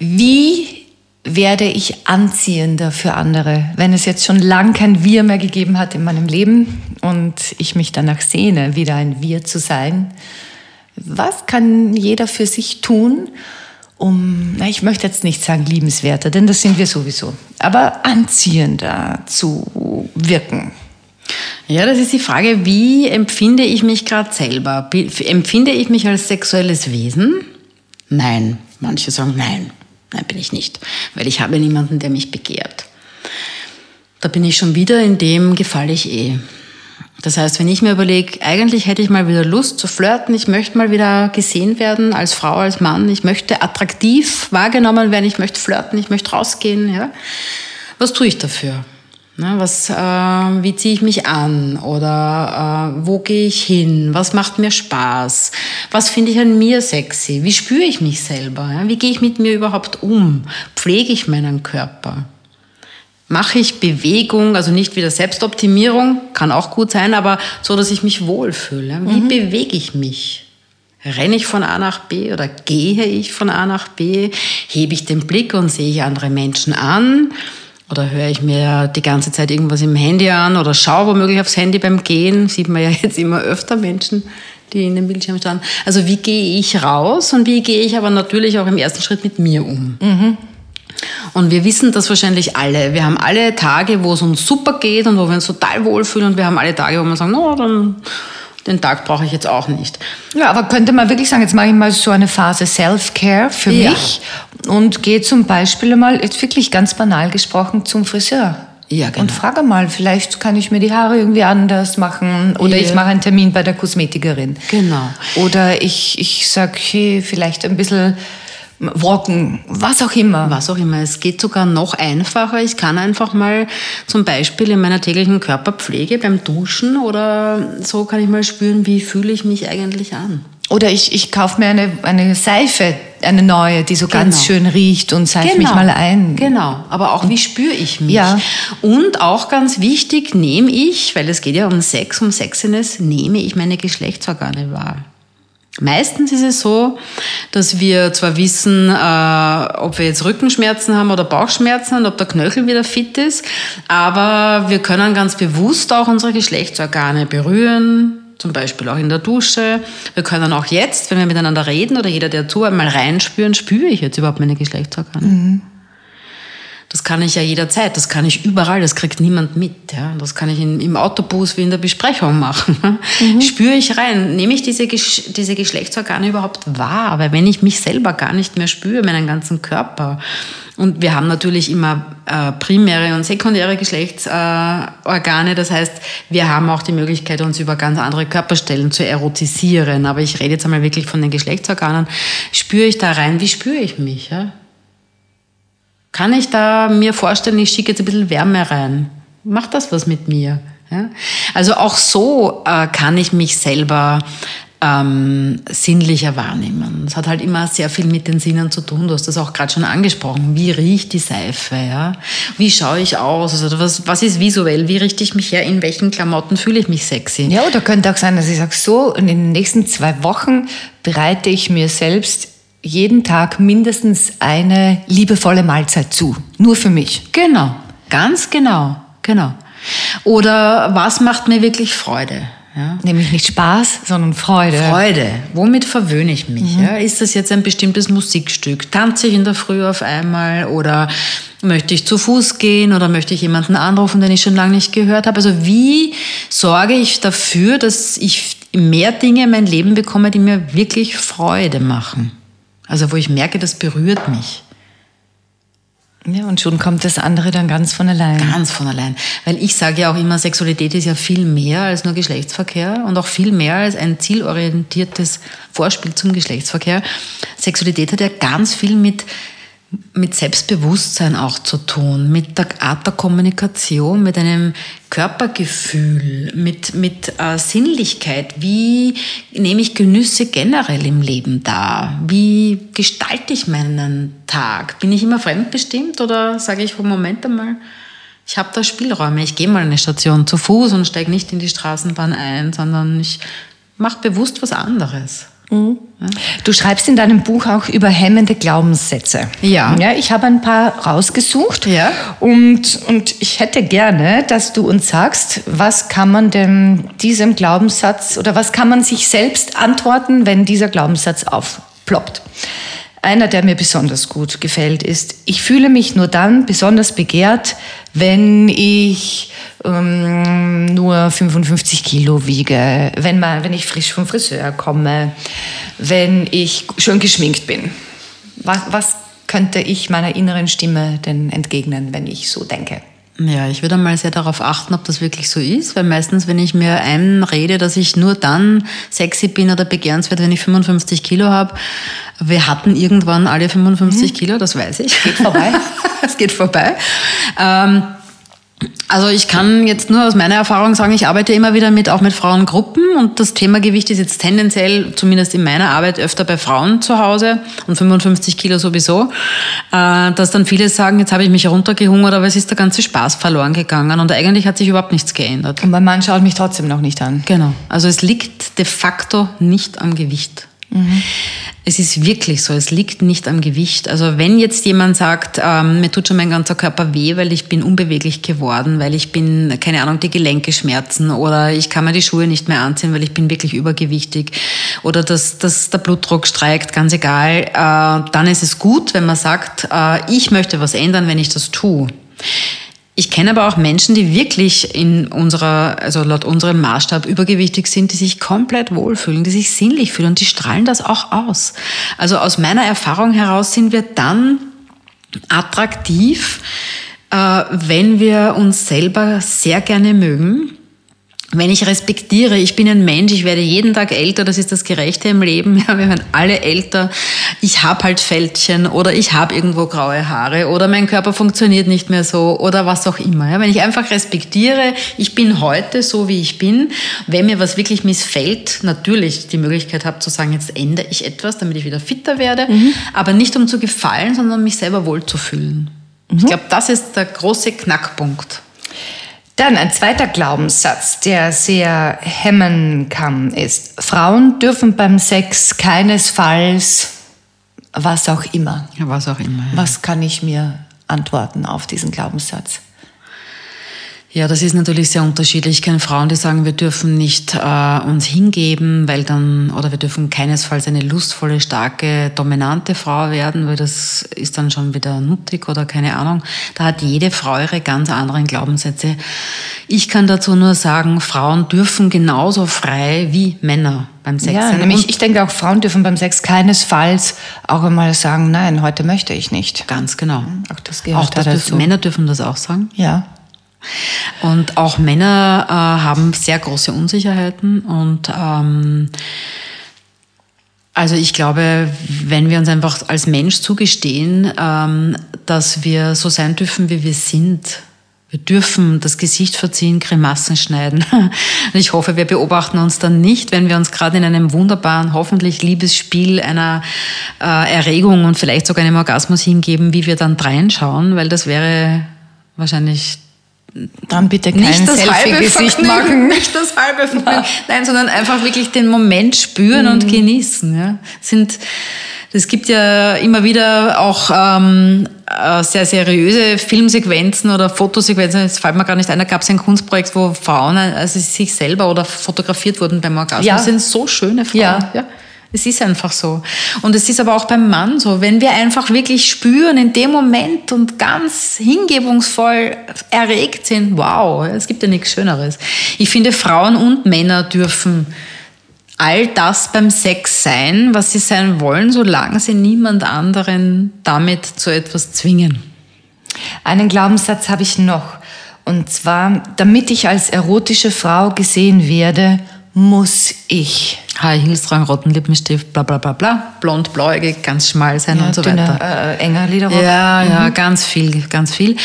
Wie werde ich anziehender für andere, wenn es jetzt schon lang kein Wir mehr gegeben hat in meinem Leben und ich mich danach sehne, wieder ein Wir zu sein? Was kann jeder für sich tun, um, na, ich möchte jetzt nicht sagen liebenswerter, denn das sind wir sowieso, aber anziehender zu wirken? Ja, das ist die Frage, wie empfinde ich mich gerade selber? Empfinde ich mich als sexuelles Wesen? Nein. Manche sagen nein. Nein, bin ich nicht, weil ich habe niemanden, der mich begehrt. Da bin ich schon wieder, in dem gefalle ich eh. Das heißt, wenn ich mir überlege, eigentlich hätte ich mal wieder Lust zu flirten, ich möchte mal wieder gesehen werden als Frau, als Mann, ich möchte attraktiv wahrgenommen werden, ich möchte flirten, ich möchte rausgehen, ja. Was tue ich dafür? Ne, was, äh, wie ziehe ich mich an oder äh, wo gehe ich hin? Was macht mir Spaß? Was finde ich an mir sexy? Wie spüre ich mich selber? Ja? Wie gehe ich mit mir überhaupt um? Pflege ich meinen Körper? Mache ich Bewegung, also nicht wieder Selbstoptimierung, kann auch gut sein, aber so, dass ich mich wohlfühle. Wie mhm. bewege ich mich? Renne ich von A nach B oder gehe ich von A nach B? Hebe ich den Blick und sehe ich andere Menschen an? Oder höre ich mir die ganze Zeit irgendwas im Handy an oder schaue womöglich aufs Handy beim Gehen. Sieht man ja jetzt immer öfter Menschen, die in den Bildschirm schauen. Also wie gehe ich raus und wie gehe ich aber natürlich auch im ersten Schritt mit mir um? Mhm. Und wir wissen das wahrscheinlich alle. Wir haben alle Tage, wo es uns super geht und wo wir uns total wohlfühlen und wir haben alle Tage, wo wir sagen, no, dann den Tag brauche ich jetzt auch nicht. Ja, aber könnte man wirklich sagen, jetzt mache ich mal so eine Phase Self-Care für ja. mich und gehe zum Beispiel mal, jetzt wirklich ganz banal gesprochen, zum Friseur. Ja, genau. Und frage mal, vielleicht kann ich mir die Haare irgendwie anders machen oder ja. ich mache einen Termin bei der Kosmetikerin. Genau. Oder ich, ich sage, hey, vielleicht ein bisschen walken, was auch immer. Was auch immer. Es geht sogar noch einfacher. Ich kann einfach mal zum Beispiel in meiner täglichen Körperpflege beim Duschen oder so kann ich mal spüren, wie fühle ich mich eigentlich an. Oder ich, ich kaufe mir eine, eine Seife, eine neue, die so genau. ganz schön riecht und seife genau. mich mal ein. Genau, aber auch wie spüre ich mich. Ja. Und auch ganz wichtig, nehme ich, weil es geht ja um Sex, um Sexiness, nehme ich meine Geschlechtsorgane wahr. Meistens ist es so, dass wir zwar wissen, äh, ob wir jetzt Rückenschmerzen haben oder Bauchschmerzen und ob der Knöchel wieder fit ist, aber wir können ganz bewusst auch unsere Geschlechtsorgane berühren, zum Beispiel auch in der Dusche. Wir können auch jetzt, wenn wir miteinander reden oder jeder, der zu einmal reinspüren, spüre ich jetzt überhaupt meine Geschlechtsorgane. Mhm. Das kann ich ja jederzeit, das kann ich überall, das kriegt niemand mit. Ja? Das kann ich in, im Autobus wie in der Besprechung machen. Mhm. Spüre ich rein, nehme ich diese, diese Geschlechtsorgane überhaupt wahr? Weil wenn ich mich selber gar nicht mehr spüre, meinen ganzen Körper, und wir haben natürlich immer äh, primäre und sekundäre Geschlechtsorgane. Äh, das heißt, wir haben auch die Möglichkeit, uns über ganz andere Körperstellen zu erotisieren. Aber ich rede jetzt einmal wirklich von den Geschlechtsorganen. Spüre ich da rein? Wie spüre ich mich? Ja? Kann ich da mir vorstellen, ich schicke jetzt ein bisschen Wärme rein? Macht das was mit mir? Ja? Also auch so äh, kann ich mich selber ähm, sinnlicher wahrnehmen. Es hat halt immer sehr viel mit den Sinnen zu tun. Du hast das auch gerade schon angesprochen. Wie riecht die Seife? Ja? Wie schaue ich aus? Also was, was ist visuell? Wie richte ich mich her? In welchen Klamotten fühle ich mich sexy? Ja, oder könnte auch sein, dass ich sage, so, in den nächsten zwei Wochen bereite ich mir selbst jeden Tag mindestens eine liebevolle Mahlzeit zu. Nur für mich. Genau, ganz genau, genau. Oder was macht mir wirklich Freude? Ja. Nämlich nicht Spaß, sondern Freude. Freude. Womit verwöhne ich mich? Mhm. Ja? Ist das jetzt ein bestimmtes Musikstück? Tanze ich in der Früh auf einmal? Oder möchte ich zu Fuß gehen? Oder möchte ich jemanden anrufen, den ich schon lange nicht gehört habe? Also wie sorge ich dafür, dass ich mehr Dinge in mein Leben bekomme, die mir wirklich Freude machen? Also wo ich merke, das berührt mich. Ja, und schon kommt das andere dann ganz von allein. Ganz von allein. Weil ich sage ja auch immer, Sexualität ist ja viel mehr als nur Geschlechtsverkehr und auch viel mehr als ein zielorientiertes Vorspiel zum Geschlechtsverkehr. Sexualität hat ja ganz viel mit mit Selbstbewusstsein auch zu tun, mit der Art der Kommunikation, mit einem Körpergefühl, mit, mit äh, Sinnlichkeit. Wie nehme ich Genüsse generell im Leben dar? Wie gestalte ich meinen Tag? Bin ich immer fremdbestimmt oder sage ich, Moment einmal, ich habe da Spielräume, ich gehe mal eine Station zu Fuß und steige nicht in die Straßenbahn ein, sondern ich mache bewusst was anderes. Mhm. Du schreibst in deinem Buch auch über hemmende Glaubenssätze. Ja. ja ich habe ein paar rausgesucht. Ja. Und, und ich hätte gerne, dass du uns sagst, was kann man denn diesem Glaubenssatz oder was kann man sich selbst antworten, wenn dieser Glaubenssatz aufploppt. Einer, der mir besonders gut gefällt, ist, ich fühle mich nur dann besonders begehrt, wenn ich ähm, nur 55 Kilo wiege, wenn, man, wenn ich frisch vom Friseur komme, wenn ich schon geschminkt bin. Was, was könnte ich meiner inneren Stimme denn entgegnen, wenn ich so denke? Ja, ich würde mal sehr darauf achten, ob das wirklich so ist, weil meistens, wenn ich mir einrede, dass ich nur dann sexy bin oder begehrenswert, wenn ich 55 Kilo habe, wir hatten irgendwann alle 55 mhm. Kilo, das weiß ich. Geht vorbei. es geht vorbei. Ähm, also ich kann jetzt nur aus meiner Erfahrung sagen, ich arbeite immer wieder mit, auch mit Frauengruppen und das Thema Gewicht ist jetzt tendenziell, zumindest in meiner Arbeit, öfter bei Frauen zu Hause und 55 Kilo sowieso, äh, dass dann viele sagen, jetzt habe ich mich runtergehungert, aber es ist der ganze Spaß verloren gegangen und eigentlich hat sich überhaupt nichts geändert. Und mein Mann schaut mich trotzdem noch nicht an. Genau. Also es liegt de facto nicht am Gewicht. Es ist wirklich so, es liegt nicht am Gewicht. Also wenn jetzt jemand sagt, ähm, mir tut schon mein ganzer Körper weh, weil ich bin unbeweglich geworden, weil ich bin, keine Ahnung, die Gelenke schmerzen oder ich kann mir die Schuhe nicht mehr anziehen, weil ich bin wirklich übergewichtig oder dass, dass der Blutdruck streikt, ganz egal, äh, dann ist es gut, wenn man sagt, äh, ich möchte was ändern, wenn ich das tue. Ich kenne aber auch Menschen, die wirklich in unserer, also laut unserem Maßstab übergewichtig sind, die sich komplett wohlfühlen, die sich sinnlich fühlen und die strahlen das auch aus. Also aus meiner Erfahrung heraus sind wir dann attraktiv, äh, wenn wir uns selber sehr gerne mögen wenn ich respektiere, ich bin ein Mensch, ich werde jeden Tag älter, das ist das Gerechte im Leben, ja, wir werden alle älter, ich habe halt Fältchen oder ich habe irgendwo graue Haare oder mein Körper funktioniert nicht mehr so oder was auch immer. Ja. Wenn ich einfach respektiere, ich bin heute so, wie ich bin, wenn mir was wirklich missfällt, natürlich die Möglichkeit habe zu sagen, jetzt ändere ich etwas, damit ich wieder fitter werde, mhm. aber nicht um zu gefallen, sondern um mich selber wohlzufühlen. Mhm. Ich glaube, das ist der große Knackpunkt. Dann ein zweiter Glaubenssatz, der sehr hemmen kann, ist, Frauen dürfen beim Sex keinesfalls was auch immer. Ja, was auch immer. Ja. Was kann ich mir antworten auf diesen Glaubenssatz? Ja, das ist natürlich sehr unterschiedlich. Ich kenne Frauen, die sagen, wir dürfen nicht äh, uns hingeben, weil dann, oder wir dürfen keinesfalls eine lustvolle, starke, dominante Frau werden, weil das ist dann schon wieder nuttig oder keine Ahnung. Da hat jede Frau ihre ganz anderen Glaubenssätze. Ich kann dazu nur sagen, Frauen dürfen genauso frei wie Männer beim Sex ja, sein. Nämlich, ich denke auch, Frauen dürfen beim Sex keinesfalls auch einmal sagen, nein, heute möchte ich nicht. Ganz genau. Auch das gehört auch das dazu. Männer dürfen das auch sagen. Ja. Und auch Männer äh, haben sehr große Unsicherheiten und ähm, also ich glaube, wenn wir uns einfach als Mensch zugestehen, ähm, dass wir so sein dürfen, wie wir sind, wir dürfen das Gesicht verziehen, Grimassen schneiden. Und ich hoffe, wir beobachten uns dann nicht, wenn wir uns gerade in einem wunderbaren, hoffentlich Liebesspiel einer äh, Erregung und vielleicht sogar einem Orgasmus hingeben, wie wir dann dreinschauen, weil das wäre wahrscheinlich dann bitte kein Selfie-Gesicht machen. Nicht das halbe Vergnügen. Nein, sondern einfach wirklich den Moment spüren mhm. und genießen. Ja. Sind, es gibt ja immer wieder auch ähm, äh, sehr seriöse Filmsequenzen oder Fotosequenzen. Jetzt fällt mir gar nicht ein, da gab es ein Kunstprojekt, wo Frauen also sich selber oder fotografiert wurden beim Orgasmus. Ja. Das sind so schöne Frauen. Ja. ja. Es ist einfach so. Und es ist aber auch beim Mann so. Wenn wir einfach wirklich spüren in dem Moment und ganz hingebungsvoll erregt sind, wow, es gibt ja nichts Schöneres. Ich finde, Frauen und Männer dürfen all das beim Sex sein, was sie sein wollen, solange sie niemand anderen damit zu etwas zwingen. Einen Glaubenssatz habe ich noch. Und zwar, damit ich als erotische Frau gesehen werde, muss ich. High Heels tragen, roten Lippenstift, bla bla bla bla, blond, blauäugig, ganz schmal sein Ja, und so dünner, weiter. äh, enger Lederrock. Ja, ja, ganz viel, ganz viel. Äh,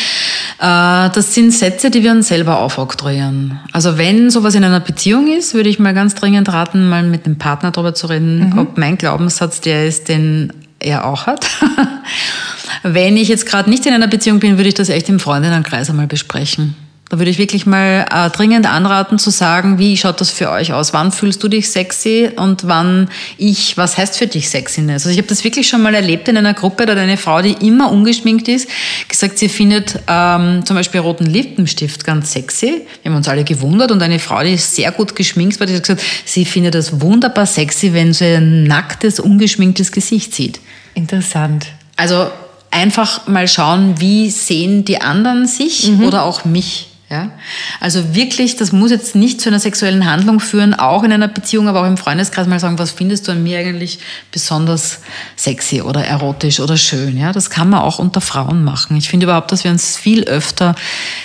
Das sind Sätze, die wir uns selber aufoktroyieren. Also wenn sowas in einer Beziehung ist, würde ich mal ganz dringend raten, mal mit dem Partner darüber zu reden, ob mein Glaubenssatz der ist, den er auch hat. wenn ich jetzt gerade nicht in einer Beziehung bin, würde ich das echt im Freundinnenkreis einmal besprechen. Da würde ich wirklich mal äh, dringend anraten zu sagen, wie schaut das für euch aus? Wann fühlst du dich sexy und wann ich, was heißt für dich Sexiness? Also ich habe das wirklich schon mal erlebt in einer Gruppe, da hat eine Frau, die immer ungeschminkt ist, gesagt, sie findet ähm, zum Beispiel roten Lippenstift ganz sexy. Wir haben uns alle gewundert und eine Frau, die sehr gut geschminkt war, die hat gesagt, sie findet das wunderbar sexy, wenn sie ein nacktes, ungeschminktes Gesicht sieht. Interessant. Also einfach mal schauen, wie sehen die anderen sich oder auch mich. Ja? Also wirklich, das muss jetzt nicht zu einer sexuellen Handlung führen, auch in einer Beziehung, aber auch im Freundeskreis mal sagen, was findest du an mir eigentlich besonders sexy oder erotisch oder schön. Ja? Das kann man auch unter Frauen machen. Ich finde überhaupt, dass wir uns viel öfter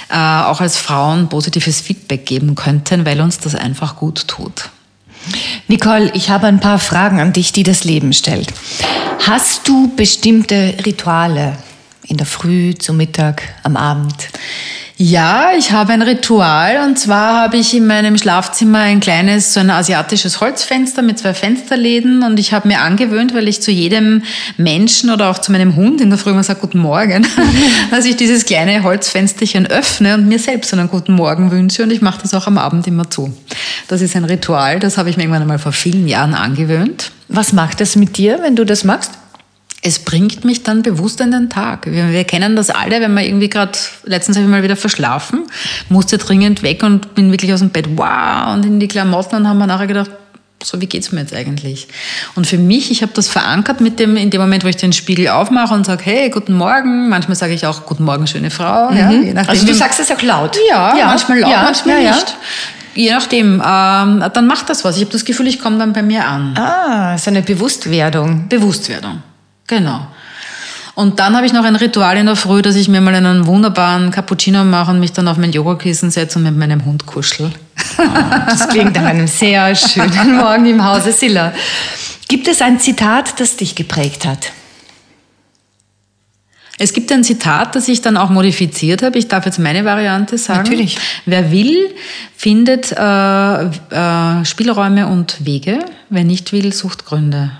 äh, auch als Frauen positives Feedback geben könnten, weil uns das einfach gut tut. Nicole, ich habe ein paar Fragen an dich, die das Leben stellt. Hast du bestimmte Rituale in der Früh, zum Mittag, am Abend? Ja, ich habe ein Ritual und zwar habe ich in meinem Schlafzimmer ein kleines, so ein asiatisches Holzfenster mit zwei Fensterläden und ich habe mir angewöhnt, weil ich zu jedem Menschen oder auch zu meinem Hund in der Früh immer sage Guten Morgen, dass ich dieses kleine Holzfensterchen öffne und mir selbst einen guten Morgen wünsche und ich mache das auch am Abend immer zu. Das ist ein Ritual, das habe ich mir irgendwann einmal vor vielen Jahren angewöhnt. Was macht das mit dir, wenn du das machst? Es bringt mich dann bewusst in den Tag. Wir, wir kennen das alle, wenn man irgendwie gerade, letztens habe ich mal wieder verschlafen, musste dringend weg und bin wirklich aus dem Bett, wow, und in die Klamotten und haben wir nachher gedacht, so, wie geht's mir jetzt eigentlich? Und für mich, ich habe das verankert mit dem, in dem Moment, wo ich den Spiegel aufmache und sage, hey, guten Morgen. Manchmal sage ich auch, guten Morgen, schöne Frau. Ja, je nachdem, Also du sagst es auch laut. ja, manchmal laut, ja, manchmal ja, ja. nicht. Je nachdem, ähm, dann macht das was. Ich habe das Gefühl, ich komme dann bei mir an. Ah, so eine Bewusstwerdung. Bewusstwerdung. Genau. Und dann habe ich noch ein Ritual in der Früh, dass ich mir mal einen wunderbaren Cappuccino mache und mich dann auf mein Yogakissen setze und mit meinem Hund kuschel. Das klingt nach einem sehr schönen Morgen im Hause Silla. Gibt es ein Zitat, das dich geprägt hat? Es gibt ein Zitat, das ich dann auch modifiziert habe. Ich darf jetzt meine Variante sagen. Natürlich. Wer will, findet äh, äh, Spielräume und Wege. Wer nicht will, sucht Gründe.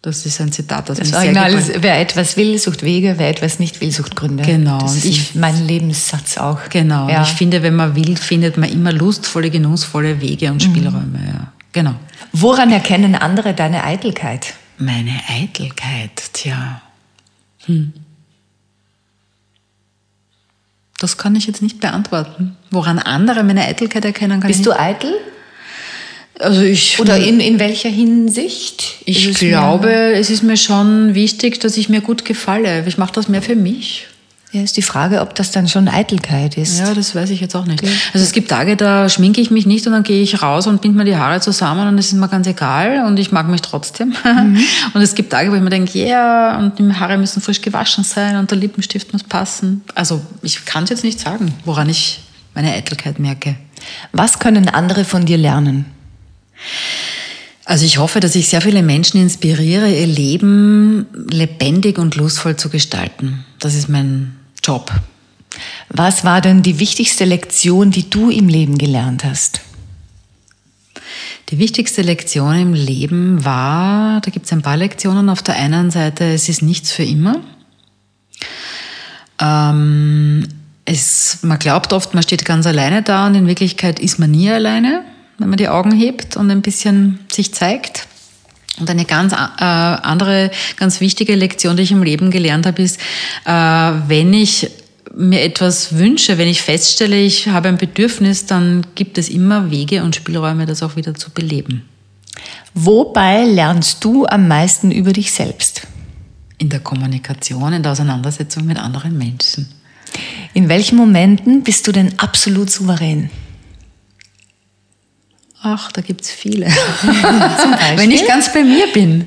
Das ist ein Zitat, mich sehr Original ist, wer etwas will, sucht Wege, wer etwas nicht will, sucht Gründe. Genau, Das ist ich- mein Lebenssatz auch. Genau. Ja. Ich finde, wenn man will, findet man immer lustvolle, genussvolle Wege und Spielräume. Ja. Genau. Woran erkennen andere deine Eitelkeit? Meine Eitelkeit, tja. Hm. Das kann ich jetzt nicht beantworten. Woran andere meine Eitelkeit erkennen kann Bist ich du eitel? Also ich, Oder in, in welcher Hinsicht? ich glaube, es ist mir schon wichtig, dass ich mir gut gefalle. Ich mache das mehr für mich. Ja, ist die Frage, ob das dann schon Eitelkeit ist. Ja, das weiß ich jetzt auch nicht. Also es gibt Tage, da schminke ich mich nicht und dann gehe ich raus und bind mir die Haare zusammen und es ist mir ganz egal und ich mag mich trotzdem. Und es gibt Tage, wo ich mir denke, ja, und die Haare müssen frisch gewaschen sein und der Lippenstift muss passen. Also ich kann es jetzt nicht sagen, woran ich meine Eitelkeit merke. Was können andere von dir lernen? Also ich hoffe, dass ich sehr viele Menschen inspiriere, ihr Leben lebendig und lustvoll zu gestalten. Das ist mein Job. Was war denn die wichtigste Lektion, die du im Leben gelernt hast? Die wichtigste Lektion im Leben war, da gibt es ein paar Lektionen. Auf der einen Seite, es ist nichts für immer. Ähm, es, man glaubt oft, man steht ganz alleine da und in Wirklichkeit ist man nie alleine, wenn man die Augen hebt und ein bisschen sich zeigt. Und eine ganz äh, andere, ganz wichtige Lektion, die ich im Leben gelernt habe, ist, äh, wenn ich mir etwas wünsche, wenn ich feststelle, ich habe ein Bedürfnis, dann gibt es immer Wege und Spielräume, das auch wieder zu beleben. Wobei lernst du am meisten über dich selbst? In der Kommunikation, in der Auseinandersetzung mit anderen Menschen. In welchen Momenten bist du denn absolut souverän? Ach, da gibt's viele. wenn ich ganz bei mir bin.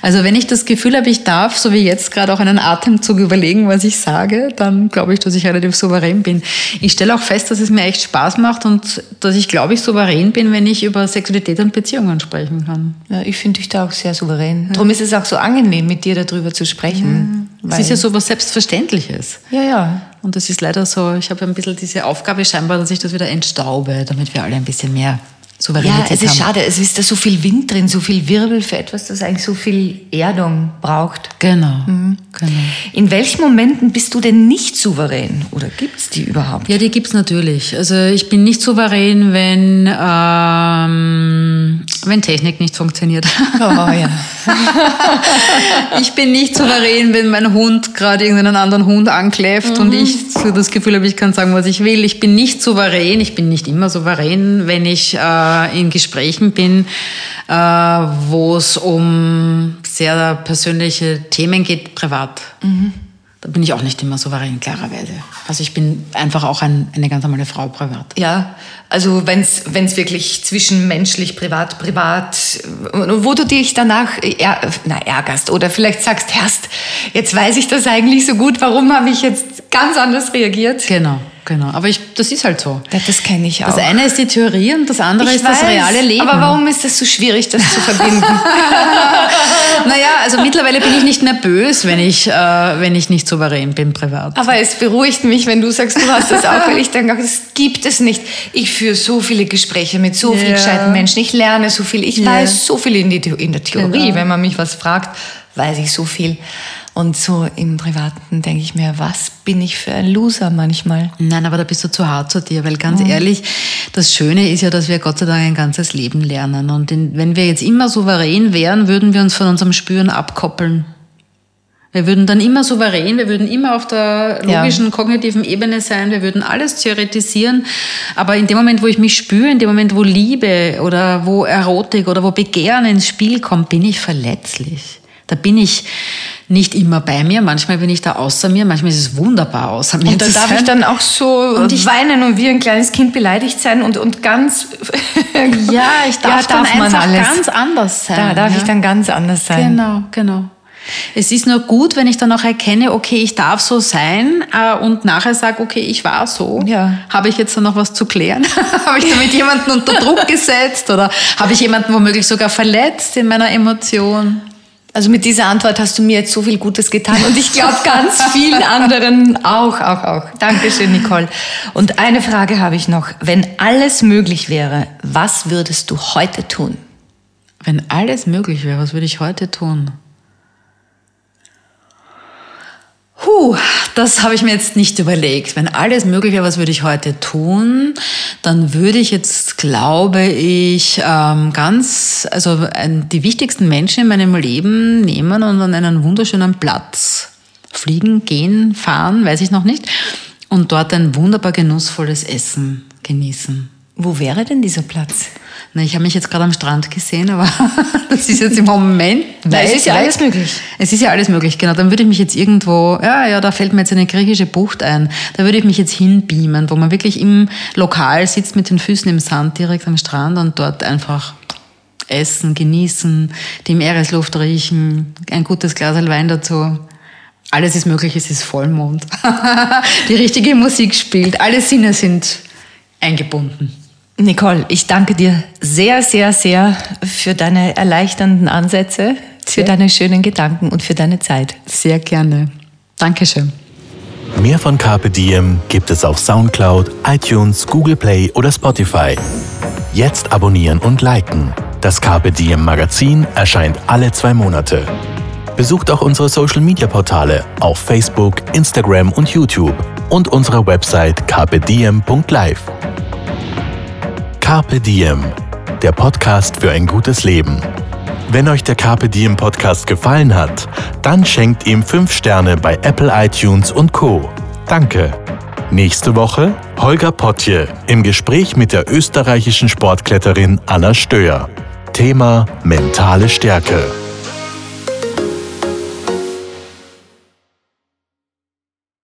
Also wenn ich das Gefühl habe, ich darf, so wie jetzt gerade auch einen Atemzug überlegen, was ich sage, dann glaube ich, dass ich relativ souverän bin. Ich stelle auch fest, dass es mir echt Spaß macht und dass ich, glaube ich, souverän bin, wenn ich über Sexualität und Beziehungen sprechen kann. Ja, ich finde dich da auch sehr souverän. Darum ist es auch so angenehm, mit dir darüber zu sprechen. Es ist ja so was Selbstverständliches. Ja, ja. Und das ist leider so, ich habe ein bisschen diese Aufgabe scheinbar, dass ich das wieder entstaube, damit wir alle ein bisschen mehr Souveränität Ja, es ist haben. schade. Es ist da so viel Wind drin, so viel Wirbel für etwas, das eigentlich so viel Erdung braucht. Genau, Mhm. genau. In welchen Momenten bist du denn nicht souverän? Oder gibt es die überhaupt? Ja, die gibt's natürlich. Also ich bin nicht souverän, wenn, ähm, wenn Technik nicht funktioniert. Oh, ja. Ich bin nicht souverän, wenn mein Hund gerade irgendeinen anderen Hund ankläfft und ich so das Gefühl habe, ich kann sagen, was ich will. Ich bin nicht souverän, ich bin nicht immer souverän, wenn ich äh, in Gesprächen bin, äh, wo es um sehr persönliche Themen geht, privat. Da bin ich auch nicht immer souverän, klarerweise. Also ich bin einfach auch ein, eine ganz normale Frau privat. Ja, also wenn es wirklich zwischenmenschlich, privat, privat, wo du dich danach är, na, ärgerst oder vielleicht sagst, Herrst, jetzt weiß ich das eigentlich so gut, warum habe ich jetzt ganz anders reagiert? Genau, genau. Aber ich, das ist halt so. Ja, das kenne ich auch. Das eine ist die Theorie und das andere ich ist das weiß, reale Leben. Aber warum ist das so schwierig, das zu verbinden? Naja, also mittlerweile bin ich nicht nervös, wenn ich, äh, wenn ich nicht souverän bin privat. Aber es beruhigt mich, wenn du sagst, du hast das auch, weil ich denke, das gibt es nicht. Ich führe so viele Gespräche mit so vielen Ja. gescheiten Menschen. Ich lerne so viel. Ich Ja. weiß so viel in, die, in der Theorie. Genau. Wenn man mich was fragt, weiß ich so viel. Und so im Privaten denke ich mir, was bin ich für ein Loser manchmal? Nein, aber da bist du zu hart zu dir, weil ganz ehrlich, das Schöne ist ja, dass wir Gott sei Dank ein ganzes Leben lernen. Und wenn wir jetzt immer souverän wären, würden wir uns von unserem Spüren abkoppeln. Wir würden dann immer souverän, wir würden immer auf der Ja. logischen, kognitiven Ebene sein, wir würden alles theoretisieren. Aber in dem Moment, wo ich mich spüre, in dem Moment, wo Liebe oder wo Erotik oder wo Begehren ins Spiel kommt, bin ich verletzlich. Da bin ich nicht immer bei mir, manchmal bin ich da außer mir, manchmal ist es wunderbar außer mir. Und da darf sein. ich dann auch so Und ich- weinen und wie ein kleines Kind beleidigt sein und, und ganz... Ja, ich darf dann man einfach ganz anders sein. Da darf ja. ich dann ganz anders sein. Genau, genau. Es ist nur gut, wenn ich dann auch erkenne, okay, ich darf so sein äh, und nachher sage, okay, ich war so. Ja. Habe ich jetzt dann noch was zu klären? habe ich damit jemanden unter Druck gesetzt oder habe ich jemanden womöglich sogar verletzt in meiner Emotion? Also mit dieser Antwort hast du mir jetzt so viel Gutes getan und ich glaube ganz vielen anderen auch, auch, auch. Dankeschön, Nicole. Und eine Frage habe ich noch. Wenn alles möglich wäre, was würdest du heute tun? Wenn alles möglich wäre, was würde ich heute tun? Puh, das habe ich mir jetzt nicht überlegt. Wenn alles möglich wäre, was würde ich heute tun? Dann würde ich jetzt, glaube ich, ähm, ganz, also die wichtigsten Menschen in meinem Leben nehmen und an einen wunderschönen Platz fliegen, gehen, fahren, weiß ich noch nicht, und dort ein wunderbar genussvolles Essen genießen. Wo wäre denn dieser Platz? Na, ich habe mich jetzt gerade am Strand gesehen, aber das ist jetzt im Moment. Na, es ist ja alles möglich. Es ist ja alles möglich, genau. Dann würde ich mich jetzt irgendwo, ja, ja, da fällt mir jetzt eine griechische Bucht ein. Da würde ich mich jetzt hinbeamen, wo man wirklich im Lokal sitzt mit den Füßen im Sand direkt am Strand und dort einfach essen, genießen, die Meeresluft riechen, ein gutes Glas Wein dazu. Alles ist möglich, es ist Vollmond. die richtige Musik spielt, alle Sinne sind eingebunden. Nicole, ich danke dir sehr, sehr, sehr für deine erleichternden Ansätze, für Sehr. deine schönen Gedanken und für deine Zeit. Sehr gerne. Dankeschön. Mehr von Carpe Diem gibt es auf Soundcloud, iTunes, Google Play oder Spotify. Jetzt abonnieren und liken. Das Carpe Diem Magazin erscheint alle zwei Monate. Besucht auch unsere Social Media Portale auf Facebook, Instagram und YouTube und unsere Website carpediem.live. Carpe Diem, der Podcast für ein gutes Leben. Wenn euch der Carpe Diem Podcast gefallen hat, dann schenkt ihm 5 Sterne bei Apple iTunes und Co. Danke. Nächste Woche Holger Potje im Gespräch mit der österreichischen Sportkletterin Anna Stöhr. Thema mentale Stärke.